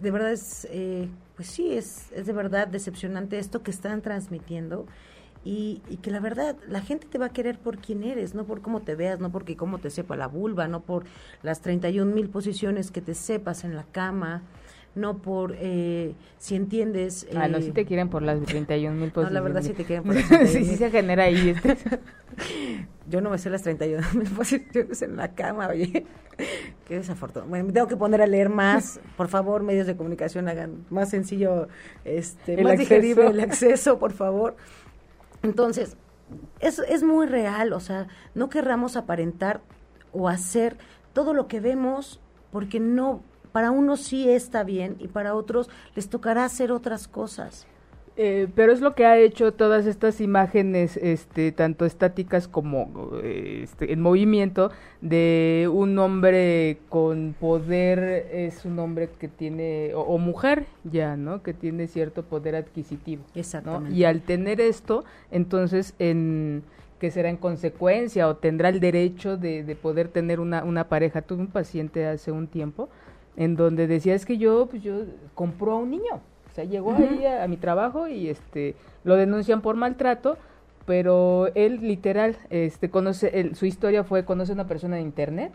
de verdad es, eh, pues sí, es, es de verdad decepcionante esto que están transmitiendo y, y, que la verdad la gente te va a querer por quién eres, no por cómo te veas, no porque cómo te sepa la vulva, no por las 31 mil posiciones que te sepas en la cama, no por eh, si entiendes. ah, no, si te quieren por las 31 mil posiciones. No, la verdad sí te quieren por [laughs] las sí, sí se genera ahí. Este. [laughs] Yo no me sé las 31 mil [laughs] posiciones en la cama, oye. Qué desafortunado. Bueno, me tengo que poner a leer más. Por favor, medios de comunicación hagan más sencillo, este, el más acceso. digerible el acceso, por favor. Entonces, es, es muy real, o sea, no querramos aparentar o hacer todo lo que vemos porque no para unos sí está bien y para otros les tocará hacer otras cosas. Eh, pero es lo que ha hecho todas estas imágenes, este, tanto estáticas como este, en movimiento, de un hombre con poder, es un hombre que tiene, o, mujer ya, ¿no? Que tiene cierto poder adquisitivo. Exactamente. Y al tener esto, entonces, en que será en consecuencia o tendrá el derecho de, de poder tener una, una pareja. Tuve un paciente hace un tiempo en donde decía es que yo pues yo compró a un niño o sea llegó ahí a, mi trabajo y este lo denuncian por maltrato pero él literal este conoce su historia fue conoce a una persona de internet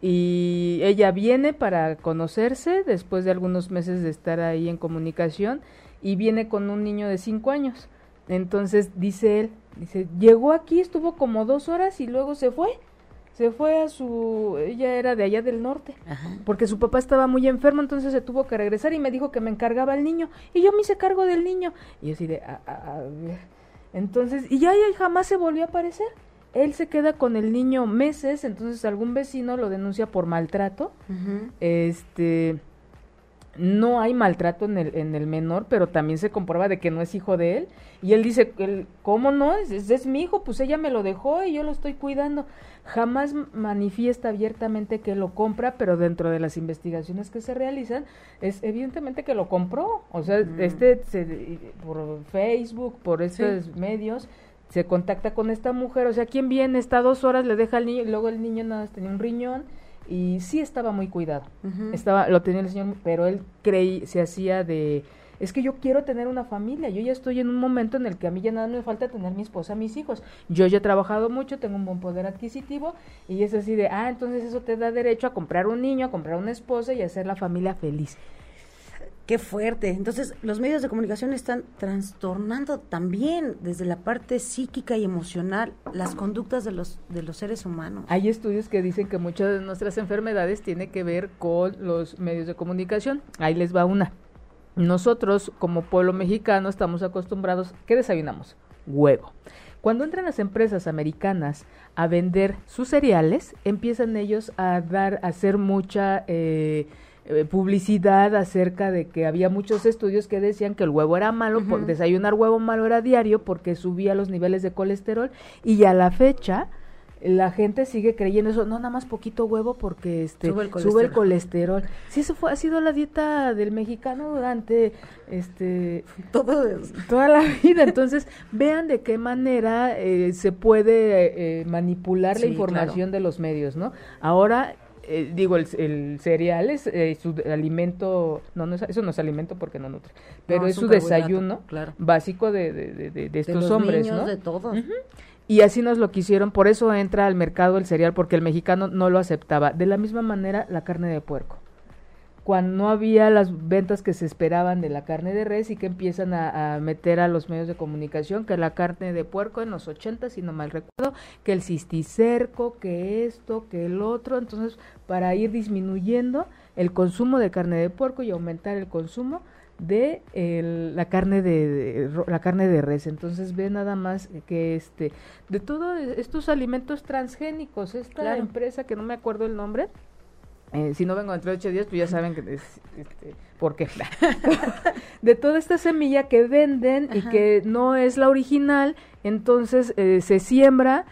y ella viene para conocerse después de algunos meses de estar ahí en comunicación y viene con un niño de cinco años. Entonces dice él dice llegó aquí estuvo como dos horas y luego se fue se fue a su, ella era de allá del norte, porque su papá estaba muy enfermo, entonces se tuvo que regresar y me dijo que me encargaba el niño, y yo me hice cargo del niño, y yo así de, a, ver, entonces, y ya, ya jamás se volvió a aparecer, él se queda con el niño meses, entonces algún vecino lo denuncia por maltrato, este, no hay maltrato en el, en el menor, pero también se comprueba de que no es hijo de él. Y él dice, él, ¿cómo no? Es, es, mi hijo, pues ella me lo dejó y yo lo estoy cuidando. Jamás manifiesta abiertamente que lo compra, pero dentro de las investigaciones que se realizan, es evidentemente que lo compró. O sea, este se, por Facebook, por estos medios, se contacta con esta mujer. O sea, ¿quién viene? Está dos horas, le deja al niño, y luego el niño nada más tenía un riñón y sí estaba muy cuidado. Estaba, lo tenía el señor, pero él creí, se hacía de, es que yo quiero tener una familia, yo ya estoy en un momento en el que a mí ya nada me falta tener mi esposa, mis hijos. Yo ya he trabajado mucho, tengo un buen poder adquisitivo y es así de, ah, entonces eso te da derecho a comprar un niño, a comprar una esposa y hacer la familia feliz. Qué fuerte. Entonces, los medios de comunicación están trastornando también desde la parte psíquica y emocional las conductas de los de los seres humanos. Hay estudios que dicen que muchas de nuestras enfermedades tienen que ver con los medios de comunicación. Ahí les va una. Nosotros, como pueblo mexicano, estamos acostumbrados, ¿qué desayunamos? Huevo. Cuando entran las empresas americanas a vender sus cereales, empiezan ellos a dar, a hacer mucha eh, eh, publicidad acerca de que había muchos estudios que decían que el huevo era malo, por desayunar huevo malo era diario porque subía los niveles de colesterol y a la fecha la gente sigue creyendo eso, no nada más poquito huevo porque este sube el colesterol. Sí, eso fue ha sido la dieta del mexicano durante este Todo, toda la vida. Entonces, vean de qué manera eh, se puede eh, manipular la información de los medios, ¿no? Ahora eh, digo, el, cereal es eh, su alimento, no, no eso no es alimento porque no nutre, pero es su desayuno básico de, de, de, estos hombres, ¿no? De todos. Y así nos lo quisieron, por eso entra al mercado el cereal, porque el mexicano no lo aceptaba. De la misma manera, la carne de puerco cuando no había las ventas que se esperaban de la carne de res y que empiezan a, meter a los medios de comunicación que la carne de puerco en los 80, si no mal recuerdo, que el cisticerco, que esto, que el otro, entonces para ir disminuyendo el consumo de carne de puerco y aumentar el consumo de la carne de, la carne de res. Entonces ve nada más que este de todos estos alimentos transgénicos esta empresa que no me acuerdo el nombre eh, si no vengo dentro de ocho días, pues ya saben que es, este, por qué. [laughs] de toda esta semilla que venden y que no es la original, entonces eh, se siembra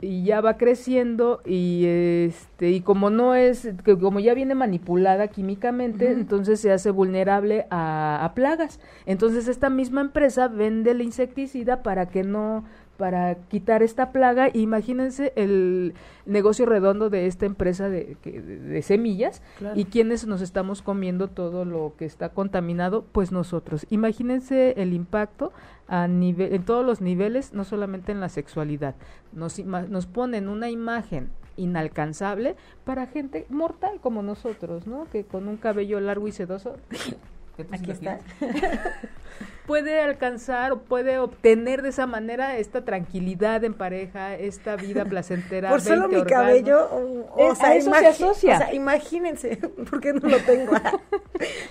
y ya va creciendo y este y como no es que como ya viene manipulada químicamente entonces se hace vulnerable a, a, plagas. Entonces esta misma empresa vende el insecticida para que no para quitar esta plaga. Imagínense el negocio redondo de esta empresa de, de, semillas y quienes nos estamos comiendo todo lo que está contaminado, pues nosotros. Imagínense el impacto a nivel, en todos los niveles, no solamente en la sexualidad. Nos, nos ponen una imagen inalcanzable para gente mortal como nosotros, ¿no? Que con un cabello largo y sedoso Aquí está. [laughs] puede alcanzar o puede obtener de esa manera esta tranquilidad en pareja, esta vida [laughs] placentera. Por solo mi cabello, o, sea, eso se asocia. O sea, imagínense, [laughs] porque no lo tengo.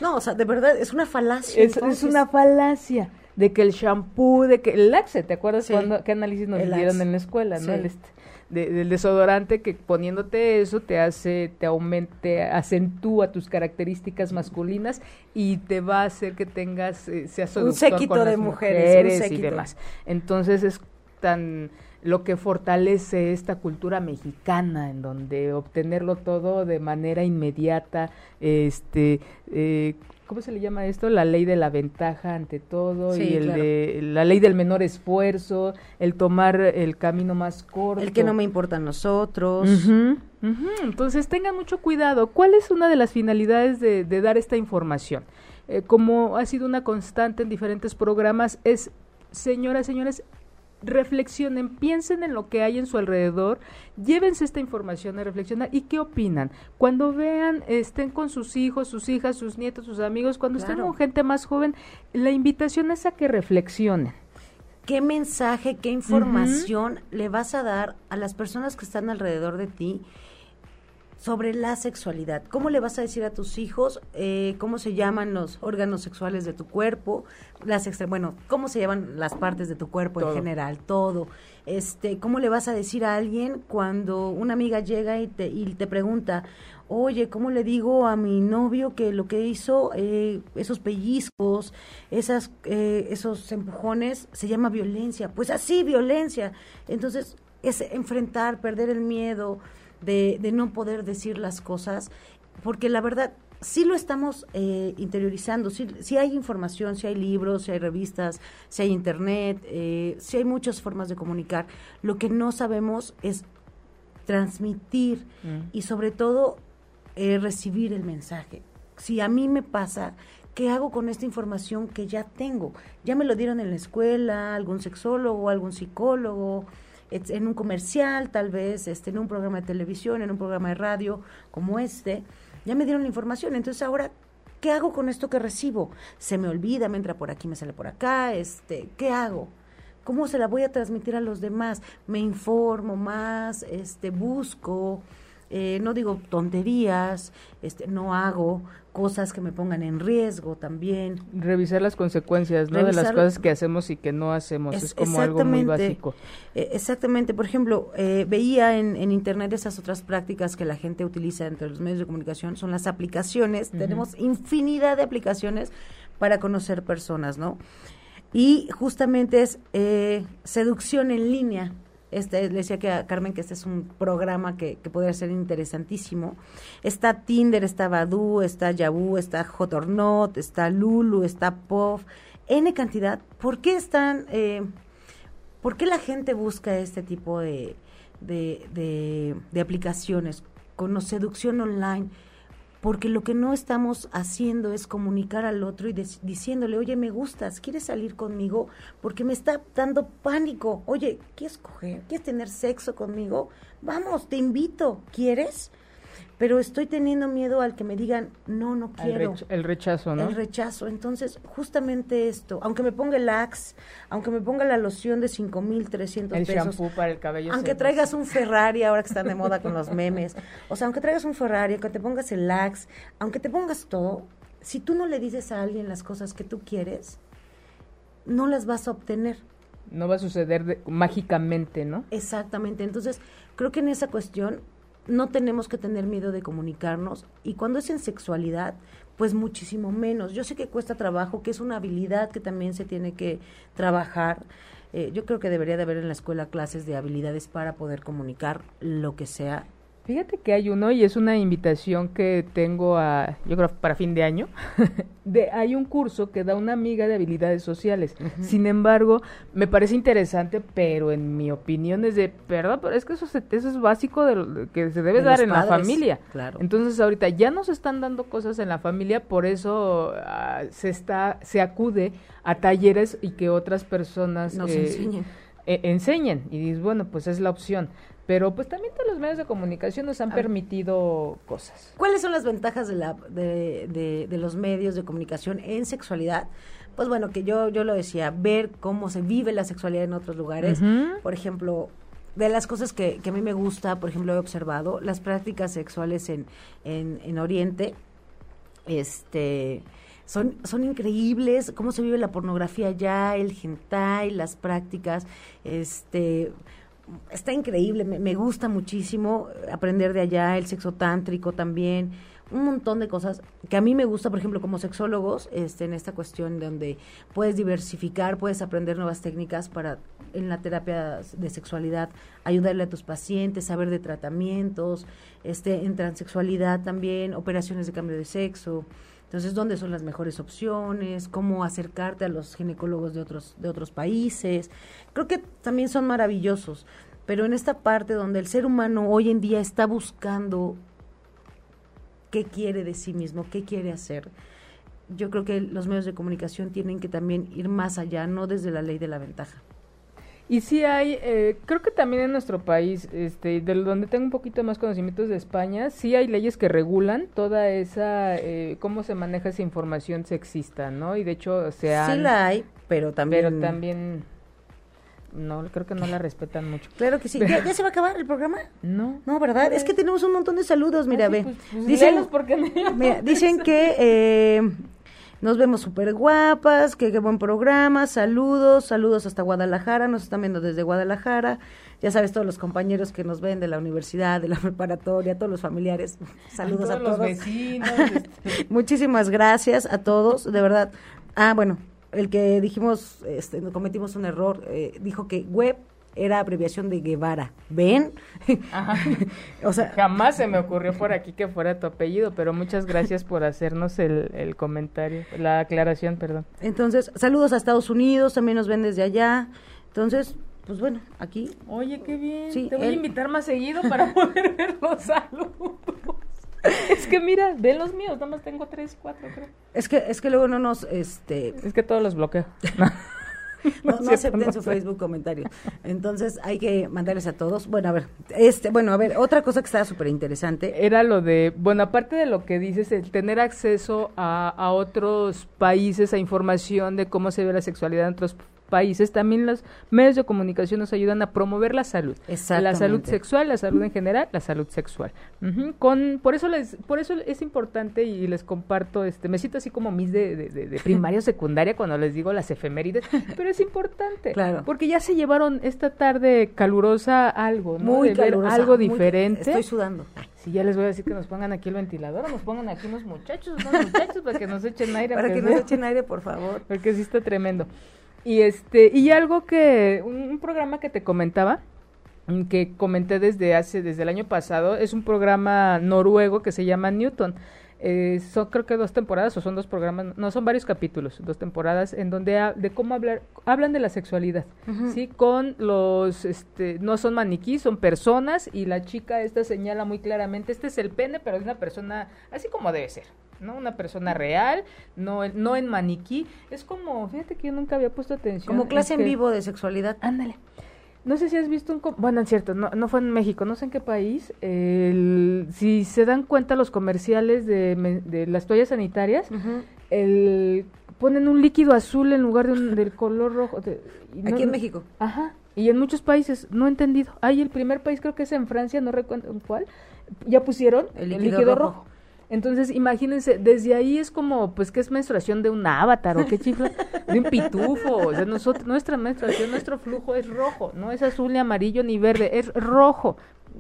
no, o sea, de verdad, es una falacia. Es, es una falacia de que el shampoo, de que el Laxe, ¿te acuerdas cuando qué análisis nos dieron en la escuela, no? El este, del desodorante que poniéndote eso te hace, te aumente, acentúa tus características masculinas y te va a hacer que tengas, eh, seas un séquito de mujeres, y demás. Entonces es tan lo que fortalece esta cultura mexicana en donde obtenerlo todo de manera inmediata, este, eh, ¿cómo se le llama esto? La ley de la ventaja ante todo y el de, la ley del menor esfuerzo, el tomar el camino más corto. El que no me importa a nosotros. Entonces tengan mucho cuidado. ¿Cuál es una de las finalidades de, dar esta información? Eh, como ha sido una constante en diferentes programas, es, señoras, señores, reflexionen, piensen en lo que hay en su alrededor, llévense esta información a reflexionar y qué opinan. Cuando vean, estén con sus hijos, sus hijas, sus nietos, sus amigos, cuando estén con gente más joven, la invitación es a que reflexionen. ¿Qué mensaje, qué información le vas a dar a las personas que están alrededor de ti? Sobre la sexualidad. ¿Cómo le vas a decir a tus hijos eh, cómo se llaman los órganos sexuales de tu cuerpo? Las bueno, cómo se llaman las partes de tu cuerpo en general, todo. Este, ¿cómo le vas a decir a alguien cuando una amiga llega y te, y te pregunta, oye, ¿cómo le digo a mi novio que lo que hizo, eh, esos pellizcos, esas, eh, esos empujones, se llama violencia? Pues así, violencia. Entonces, es enfrentar, perder el miedo, de, de no poder decir las cosas, porque la verdad sí lo estamos eh, interiorizando, sí, hay información, sí hay libros, sí hay revistas, sí hay internet, eh, sí hay muchas formas de comunicar. Lo que no sabemos es transmitir mm. y sobre todo eh, recibir el mensaje. Si a mí me pasa, ¿qué hago con esta información que ya tengo? Ya me lo dieron en la escuela, algún sexólogo, algún psicólogo, en un comercial, tal vez este, en un programa de televisión, en un programa de radio como este, ya me dieron la información. Entonces ahora, ¿qué hago con esto que recibo? Se me olvida, me entra por aquí, me sale por acá, este, ¿qué hago? ¿Cómo se la voy a transmitir a los demás? Me informo más, este, busco, eh, no digo tonterías, este, no hago cosas que me pongan en riesgo también. Revisar las consecuencias, ¿no? de las cosas que hacemos y que no hacemos, es, como algo muy básico. Eh, exactamente, por ejemplo, eh, veía en, en, Internet esas otras prácticas que la gente utiliza entre los medios de comunicación, son las aplicaciones, tenemos infinidad de aplicaciones para conocer personas, ¿no? Y justamente es seducción en línea, este, le decía que a Carmen que este es un programa que, que podría ser interesantísimo. Está Tinder, está Badu, está Yahoo, está Jotornot, está Lulu, está POF, N cantidad. ¿Por qué están, eh, por qué la gente busca este tipo de, de, de, de aplicaciones con seducción online? Porque lo que no estamos haciendo es comunicar al otro y diciéndole, oye, me gustas, ¿quieres salir conmigo? Porque me está dando pánico. Oye, ¿quieres coger? ¿Quieres tener sexo conmigo? Vamos, te invito. ¿Quieres? Pero estoy teniendo miedo al que me digan, no, no quiero. El, rechazo, ¿no? El rechazo. Entonces, justamente esto, aunque me ponga el Axe, aunque me ponga la loción de 5,300 pesos. El shampoo para el cabello. Aunque traigas un Ferrari, ahora que están de moda con los memes. [laughs] O sea, aunque traigas un Ferrari, aunque te pongas el Axe, aunque te pongas todo, si tú no le dices a alguien las cosas que tú quieres, no las vas a obtener. No va a suceder mágicamente, ¿no? Exactamente. Entonces, creo que en esa cuestión no tenemos que tener miedo de comunicarnos y cuando es en sexualidad, pues muchísimo menos. Yo sé que cuesta trabajo, que es una habilidad que también se tiene que trabajar. Eh, yo creo que debería de haber en la escuela clases de habilidades para poder comunicar lo que sea Fíjate que hay uno y es una invitación que tengo a, yo creo, para fin de año. [laughs] de, hay un curso que da una amiga de habilidades sociales. Sin embargo, me parece interesante, pero en mi opinión es de, perdón, pero es que eso, eso es básico de lo que se debe dar en la familia. Claro. Entonces, ahorita ya nos están dando cosas en la familia, por eso uh, se está, se acude a talleres y que otras personas nos eh, enseñen. Eh, enseñen. Y dices, bueno, pues es la opción pero pues también todos los medios de comunicación nos han ah. permitido cosas. ¿Cuáles son las ventajas de, la, de, de, los medios de comunicación en sexualidad? Pues bueno, que yo, yo lo decía, ver cómo se vive la sexualidad en otros lugares. Por ejemplo, de las cosas que, que, a mí me gusta, por ejemplo, he observado las prácticas sexuales en, en, en Oriente, este son, son increíbles, cómo se vive la pornografía allá, el hentai, las prácticas, este está increíble, me, gusta muchísimo aprender de allá, el sexo tántrico también, un montón de cosas que a mí me gusta, por ejemplo, como sexólogos, este, en esta cuestión donde puedes diversificar, puedes aprender nuevas técnicas para en la terapia de sexualidad ayudarle a tus pacientes, saber de tratamientos, este, en transexualidad también, operaciones de cambio de sexo. Entonces, ¿dónde son las mejores opciones? ¿Cómo acercarte a los ginecólogos de otros, de otros países? Creo que también son maravillosos, pero en esta parte donde el ser humano hoy en día está buscando qué quiere de sí mismo, qué quiere hacer, yo creo que los medios de comunicación tienen que también ir más allá, no desde la ley de la ventaja. Y sí hay, eh, creo que también en nuestro país, este, de donde tengo un poquito más conocimientos de España, sí hay leyes que regulan toda esa, eh, cómo se maneja esa información sexista, ¿no? Y de hecho se Sí la hay, pero también... Pero también... No, creo que no la respetan mucho. Claro que sí. ¿Ya, se va a acabar el programa? No. No, ¿verdad? Es que tenemos un montón de saludos, mira, ve. Pues, pues, dicen, porque mira, [laughs] dicen que eh, nos vemos súper guapas, que qué buen programa, saludos, saludos hasta Guadalajara, nos están viendo desde Guadalajara. Ya sabes, todos los compañeros que nos ven de la universidad, de la [laughs] preparatoria, todos los familiares, saludos a todos. Los vecinos. [laughs] Este. Muchísimas gracias a todos, de verdad. Ah, bueno, el que dijimos, este, cometimos un error, eh, dijo que web era abreviación de Guevara. ¿Ven? [laughs] o sea, jamás se me ocurrió por aquí que fuera tu apellido, pero muchas gracias por hacernos el, el comentario, la aclaración, perdón. Entonces, saludos a Estados Unidos, también nos ven desde allá. Entonces, pues bueno, aquí. Oye, qué bien. Sí, Te voy a invitar más seguido para [laughs] poder ver los saludos. [laughs] Es que mira, ven los míos, nada más tengo tres, cuatro, creo. Es que, es que luego no nos, este... Es que todos los bloqueo. [laughs] no, [laughs] no acepten su Facebook comentario. Entonces hay que mandarles a todos. Bueno, a ver, este, bueno, a ver, otra cosa que estaba súper interesante. Era lo de, bueno, aparte de lo que dices, el tener acceso a, a otros países, a información de cómo se ve la sexualidad en otros países, también los medios de comunicación nos ayudan a promover la salud. La salud sexual, la salud en general, la salud sexual. Con, por eso les, por eso es importante y les comparto, este, me siento así como mis de, de, primaria o secundaria cuando les digo las efemérides, [laughs] pero es importante. Claro. Porque ya se llevaron esta tarde calurosa algo, ¿no? Muy algo diferente. estoy sudando. Si ya les voy a decir que nos pongan aquí el ventilador, o nos pongan aquí unos muchachos, unos muchachos para que nos echen aire. Para que nos echen aire, por favor. Porque sí está tremendo. Y este, y algo que, un, programa que te comentaba, mm, que comenté desde hace, desde el año pasado, es un programa noruego que se llama Newton. Eh, son creo que dos temporadas o son dos programas, no son varios capítulos, dos temporadas en donde de cómo hablar, hablan de la sexualidad, sí, con los, este, no son maniquí, son personas y la chica esta señala muy claramente, este es el pene, pero es una persona así como debe ser, ¿no? Una persona real, no, no en maniquí. Es como, fíjate que yo nunca había puesto atención. Como clase en vivo de sexualidad. Ándale. no sé si has visto un... Bueno, es cierto, no, no fue en México, no sé en qué país. El, si se dan cuenta los comerciales de, de las toallas sanitarias, el, ponen un líquido azul en lugar de un, del color rojo. Aquí en México. Ajá. Y en muchos países, no he entendido. Hay el primer país, creo que es en Francia, no recuerdo cuál, ya pusieron el líquido, rojo. Entonces, imagínense, desde ahí es como, pues, que es menstruación de un avatar o qué chifla, de un pitufo. O sea, nosotros, nuestra menstruación, nuestro flujo es rojo, no es azul ni amarillo ni verde, es rojo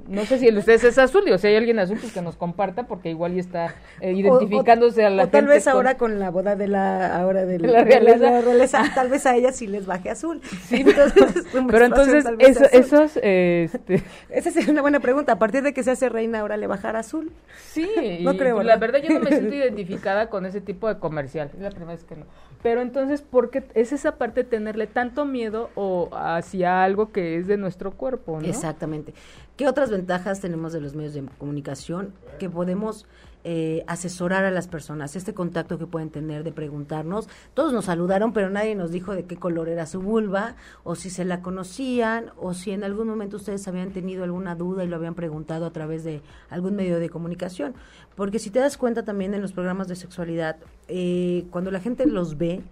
no sé si el ustedes es azul, o si hay alguien azul, pues que nos comparta, porque igual ya está eh, identificándose a la o tal vez ahora con la boda de la, ahora [laughs] de la, realeza. tal vez a ella sí les baje azul. Sí, [laughs] pero entonces, eso, esos, este... [laughs] Esa sería una buena pregunta, a partir de que se hace reina, ahora le bajará azul. Sí, no creo. La verdad yo no me siento identificada con ese tipo de comercial, es la primera vez que no. Pero entonces, ¿por qué es esa parte de tenerle tanto miedo o hacia algo que es de nuestro cuerpo, ¿no? Exactamente. ¿Qué otras ventajas tenemos de los medios de comunicación? Que podemos eh, asesorar a las personas, este contacto que pueden tener de preguntarnos. Todos nos saludaron, pero nadie nos dijo de qué color era su vulva, o si se la conocían, o si en algún momento ustedes habían tenido alguna duda y lo habían preguntado a través de algún medio de comunicación. Porque si te das cuenta también en los programas de sexualidad, eh, cuando la gente los ve,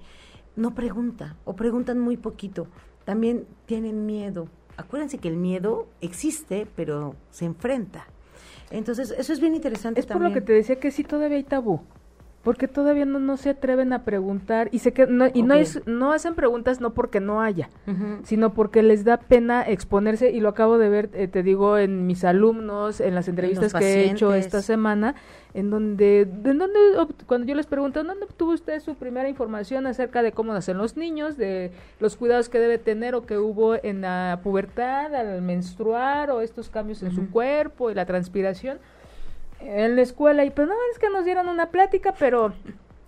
no pregunta, o preguntan muy poquito. También tienen miedo, acuérdense que el miedo existe, pero se enfrenta. Entonces, eso es bien interesante. Es por lo que te decía que sí todavía hay tabú. Porque todavía no, no se atreven a preguntar y se que no, y no es no hacen preguntas no porque no haya, sino porque les da pena exponerse y lo acabo de ver, eh, te digo, en mis alumnos, en las entrevistas que he hecho esta semana, en donde, en donde cuando yo les pregunto, ¿dónde obtuvo usted su primera información acerca de cómo nacen los niños, de los cuidados que debe tener o que hubo en la pubertad, al menstruar o estos cambios en su cuerpo y la transpiración? En la escuela y pues no, es que nos dieron una plática, pero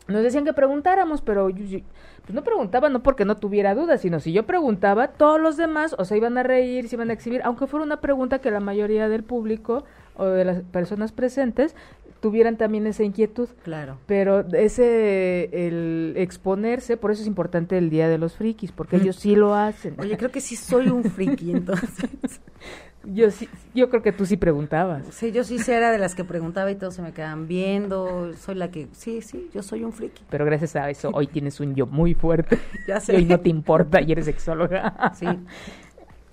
nos decían que preguntáramos, pero yo, pues no preguntaba no porque no tuviera dudas, sino si yo preguntaba, todos los demás o se iban a reír, se iban a exhibir, aunque fuera una pregunta que la mayoría del público o de las personas presentes tuvieran también esa inquietud. Claro. Pero ese, el exponerse, por eso es importante el Día de los Frikis, porque ellos sí lo hacen. Oye, creo que sí soy un friki, [laughs] entonces. Yo sí, yo creo que tú sí preguntabas. Sí, yo sí era de las que preguntaba y todos se me quedaban viendo. Soy la que, sí, sí, yo soy un friki. Pero gracias a eso hoy tienes un yo muy fuerte. [laughs] ya sé. Y hoy no te importa y eres sexóloga. sí.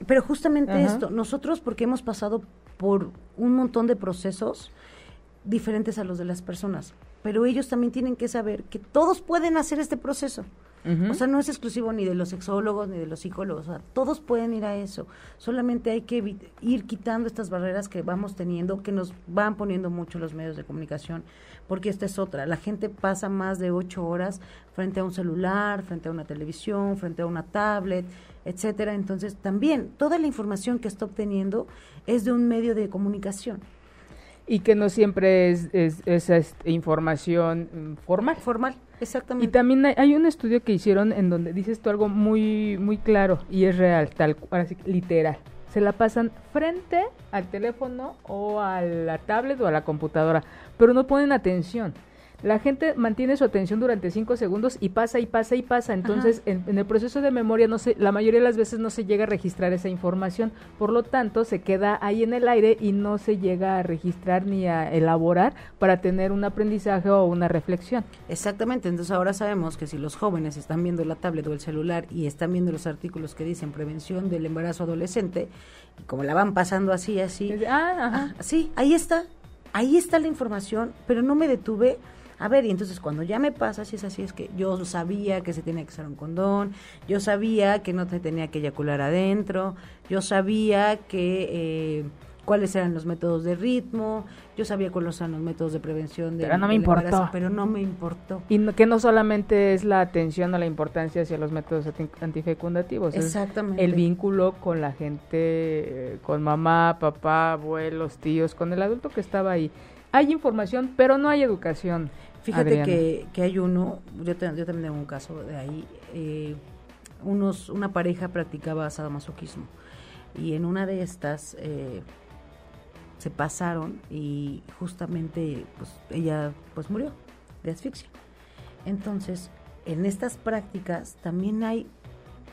Pero justamente esto, nosotros porque hemos pasado por un montón de procesos diferentes a los de las personas, pero ellos también tienen que saber que todos pueden hacer este proceso. O sea, no es exclusivo ni de los sexólogos ni de los psicólogos, o sea, todos pueden ir a eso. Solamente hay que ir quitando estas barreras que vamos teniendo, que nos van poniendo mucho los medios de comunicación, porque esta es otra. La gente pasa más de ocho horas frente a un celular, frente a una televisión, frente a una tablet, etcétera. Entonces, también toda la información que está obteniendo es de un medio de comunicación y que no siempre es, esa información mm, formal. Formal, exactamente. Y también hay, un estudio que hicieron en donde dice esto algo muy muy claro y es real, tal cual, literal. Se la pasan frente al teléfono o a la tablet o a la computadora, pero no ponen atención la gente mantiene su atención durante cinco segundos y pasa y pasa y pasa. Entonces, en, el proceso de memoria, no se, la mayoría de las veces no se llega a registrar esa información. Por lo tanto, se queda ahí en el aire y no se llega a registrar ni a elaborar para tener un aprendizaje o una reflexión. Exactamente. Entonces, ahora sabemos que si los jóvenes están viendo la tablet o el celular y están viendo los artículos que dicen prevención del embarazo adolescente, y como la van pasando así, así, ah, ajá. Ah, sí, ahí está. Ahí está la información, pero no me detuve a ver, y entonces cuando ya me pasa, si es así, es que yo sabía que se tenía que usar un condón, yo sabía que no te tenía que eyacular adentro, yo sabía que... Eh, cuáles eran los métodos de ritmo, yo sabía cuáles eran los métodos de prevención de Pero no me importó. pero no me importó. Y que no solamente es la atención a la importancia hacia los métodos antifecundativos, Exactamente. el vínculo con la gente, eh, con mamá, papá, abuelos, tíos, con el adulto que estaba ahí. Hay información, pero no hay educación. Fíjate que, que, hay uno, yo, yo, también tengo un caso de ahí, eh, unos, una pareja practicaba sadomasoquismo y en una de estas eh, se pasaron y justamente pues ella pues murió de asfixia. Entonces, en estas prácticas también hay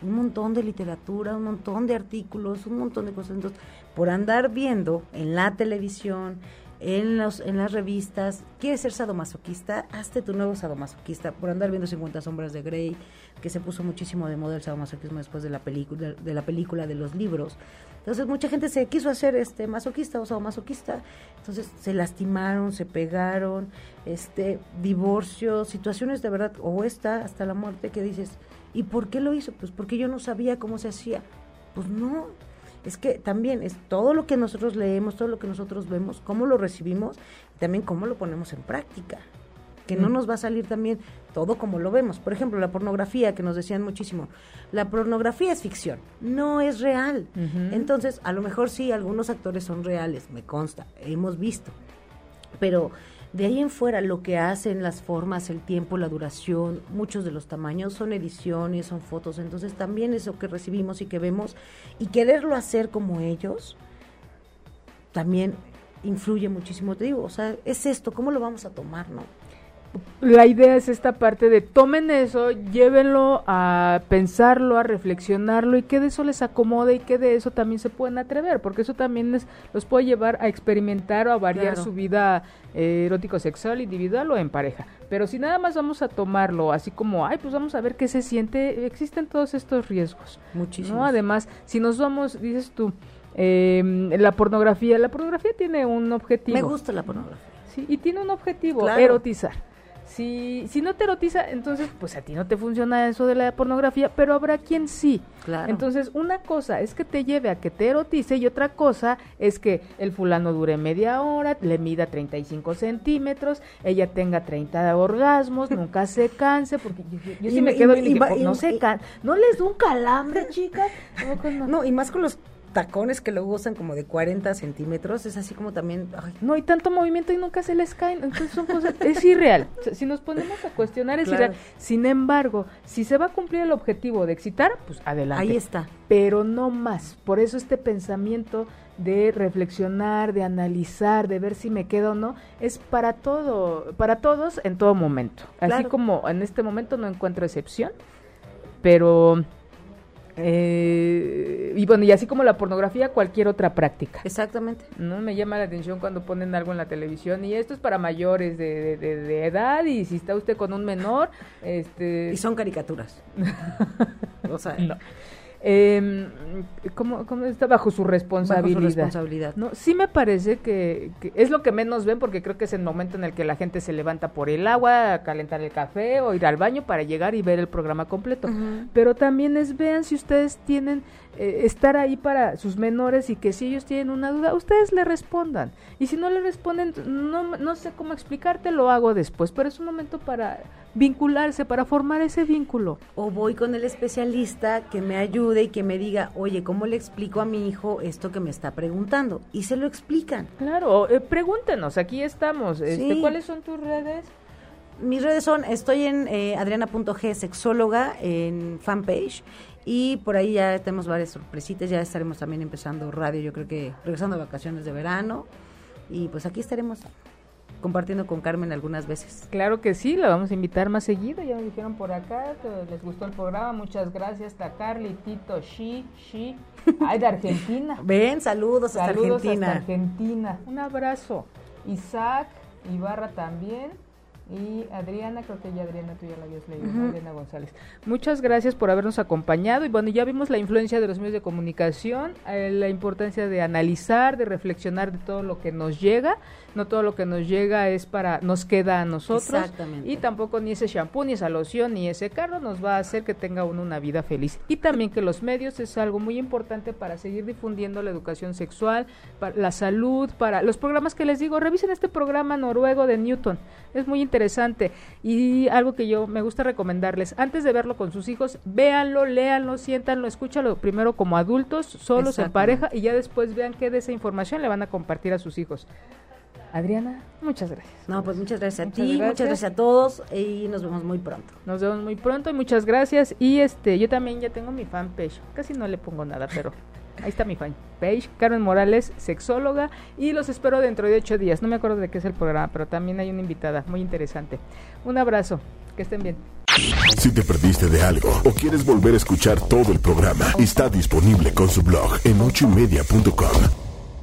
un montón de literatura, un montón de artículos, un montón de cosas. Entonces, por andar viendo en la televisión, en, los, en las revistas, quieres ser sadomasoquista, hazte tu nuevo sadomasoquista, por andar viendo 50 sombras de Grey, que se puso muchísimo de moda el sadomasoquismo después de la, película de la película, de los libros. Entonces mucha gente se quiso hacer este masoquista o sadomasoquista, entonces se lastimaron, se pegaron, este divorcio, situaciones de verdad, o esta hasta la muerte que dices, ¿y por qué lo hizo? Pues porque yo no sabía cómo se hacía. Pues no, es que también es todo lo que nosotros leemos, todo lo que nosotros vemos, cómo lo recibimos y también cómo lo ponemos en práctica. Que no mm. nos va a salir también todo como lo vemos. Por ejemplo, la pornografía, que nos decían muchísimo. La pornografía es ficción, no es real. Entonces, a lo mejor sí, algunos actores son reales, me consta, hemos visto. Pero de ahí en fuera, lo que hacen, las formas, el tiempo, la duración, muchos de los tamaños son ediciones, son fotos. Entonces también eso que recibimos y que vemos y quererlo hacer como ellos, también influye muchísimo. Te digo, o sea, es esto, ¿cómo lo vamos a tomar, no? La idea es esta parte de tomen eso, llévenlo a pensarlo, a reflexionarlo y que de eso les acomode y que de eso también se pueden atrever, porque eso también les, los puede llevar a experimentar o a variar su vida eh, erótico-sexual, individual o en pareja. Pero si nada más vamos a tomarlo así como, ay, pues vamos a ver qué se siente, existen todos estos riesgos. Muchísimo. ¿no? Además, si nos vamos, dices tú, eh, la pornografía, la pornografía tiene un objetivo. Me gusta la pornografía. Sí, y tiene un objetivo, erotizar. Si, si no te erotiza, entonces pues a ti no te funciona eso de la pornografía, pero habrá quien sí. Claro. Entonces una cosa es que te lleve a que te erotice y otra cosa es que el fulano dure media hora, le mida 35 centímetros, ella tenga 30 orgasmos, nunca se canse, porque yo, sí me quedo y, no se can no les da un calambre, chicas. Pues no, y más con los tacones que luego usan como de 40 centímetros, es así como también... No, hay tanto movimiento y nunca se les caen, entonces son cosas... es irreal. si nos ponemos a cuestionar, es irreal. Sin embargo, si se va a cumplir el objetivo de excitar, pues adelante. Ahí está. Pero no más. Por eso este pensamiento de reflexionar, de analizar, de ver si me quedo o no, es para todo, para todos en todo momento. Así como en este momento no encuentro excepción, pero eh, y bueno, y así como la pornografía, cualquier otra práctica. Exactamente. No me llama la atención cuando ponen algo en la televisión y esto es para mayores de, de, edad y si está usted con un menor, este... Y son caricaturas. [laughs] o sea, no eh, ¿cómo, está bajo su responsabilidad? Bajo su responsabilidad. No, sí me parece que, es lo que menos ven porque creo que es el momento en el que la gente se levanta por el agua, a calentar el café o ir al baño para llegar y ver el programa completo. Pero también es vean si ustedes tienen eh, estar ahí para sus menores y que si ellos tienen una duda, ustedes le respondan. Y si no le responden, no, no sé cómo explicarte, lo hago después, pero es un momento para vincularse, para formar ese vínculo. O voy con el especialista que me ayude y que me diga, oye, ¿cómo le explico a mi hijo esto que me está preguntando? Y se lo explican. Claro, eh, pregúntenos, aquí estamos. Este, ¿Cuáles son tus redes? Mis redes son, estoy en eh, adriana.g, sexóloga, en fanpage, y por ahí ya tenemos varias sorpresitas, ya estaremos también empezando radio, yo creo que regresando a vacaciones de verano. Y pues aquí estaremos compartiendo con Carmen algunas veces. Claro que sí, la vamos a invitar más seguido, ya me dijeron por acá, les gustó el programa, muchas gracias, a Carly, Tito, Shi, Shi, [laughs] ay, de Argentina. Ven, saludos, saludos Argentina. Hasta Argentina. Un abrazo. Isaac, Ibarra también. Y Adriana, creo que ya Adriana, tú ya la habías leído, Adriana González. Muchas gracias por habernos acompañado. Y bueno, ya vimos la influencia de los medios de comunicación, eh, la importancia de analizar, de reflexionar de todo lo que nos llega no todo lo que nos llega es para, nos queda a nosotros. Exactamente. Y tampoco ni ese shampoo, ni esa loción, ni ese carro nos va a hacer que tenga uno una vida feliz. Y también que los medios es algo muy importante para seguir difundiendo la educación sexual, para la salud, para los programas que les digo, revisen este programa noruego de Newton. Es muy interesante. Y algo que yo me gusta recomendarles, antes de verlo con sus hijos, véanlo, léanlo, siéntanlo, escúchalo primero como adultos, solos en pareja, y ya después vean qué de esa información le van a compartir a sus hijos. Adriana, muchas gracias. No, pues muchas gracias a ti, muchas gracias a todos y nos vemos muy pronto. Nos vemos muy pronto y muchas gracias. Y este, yo también ya tengo mi fanpage. Casi no le pongo nada, pero [laughs] ahí está mi fanpage, Carmen Morales, sexóloga, y los espero dentro de ocho días. No me acuerdo de qué es el programa, pero también hay una invitada muy interesante. Un abrazo, que estén bien. Si te perdiste de algo o quieres volver a escuchar todo el programa, está disponible con su blog en ochoymedia.com.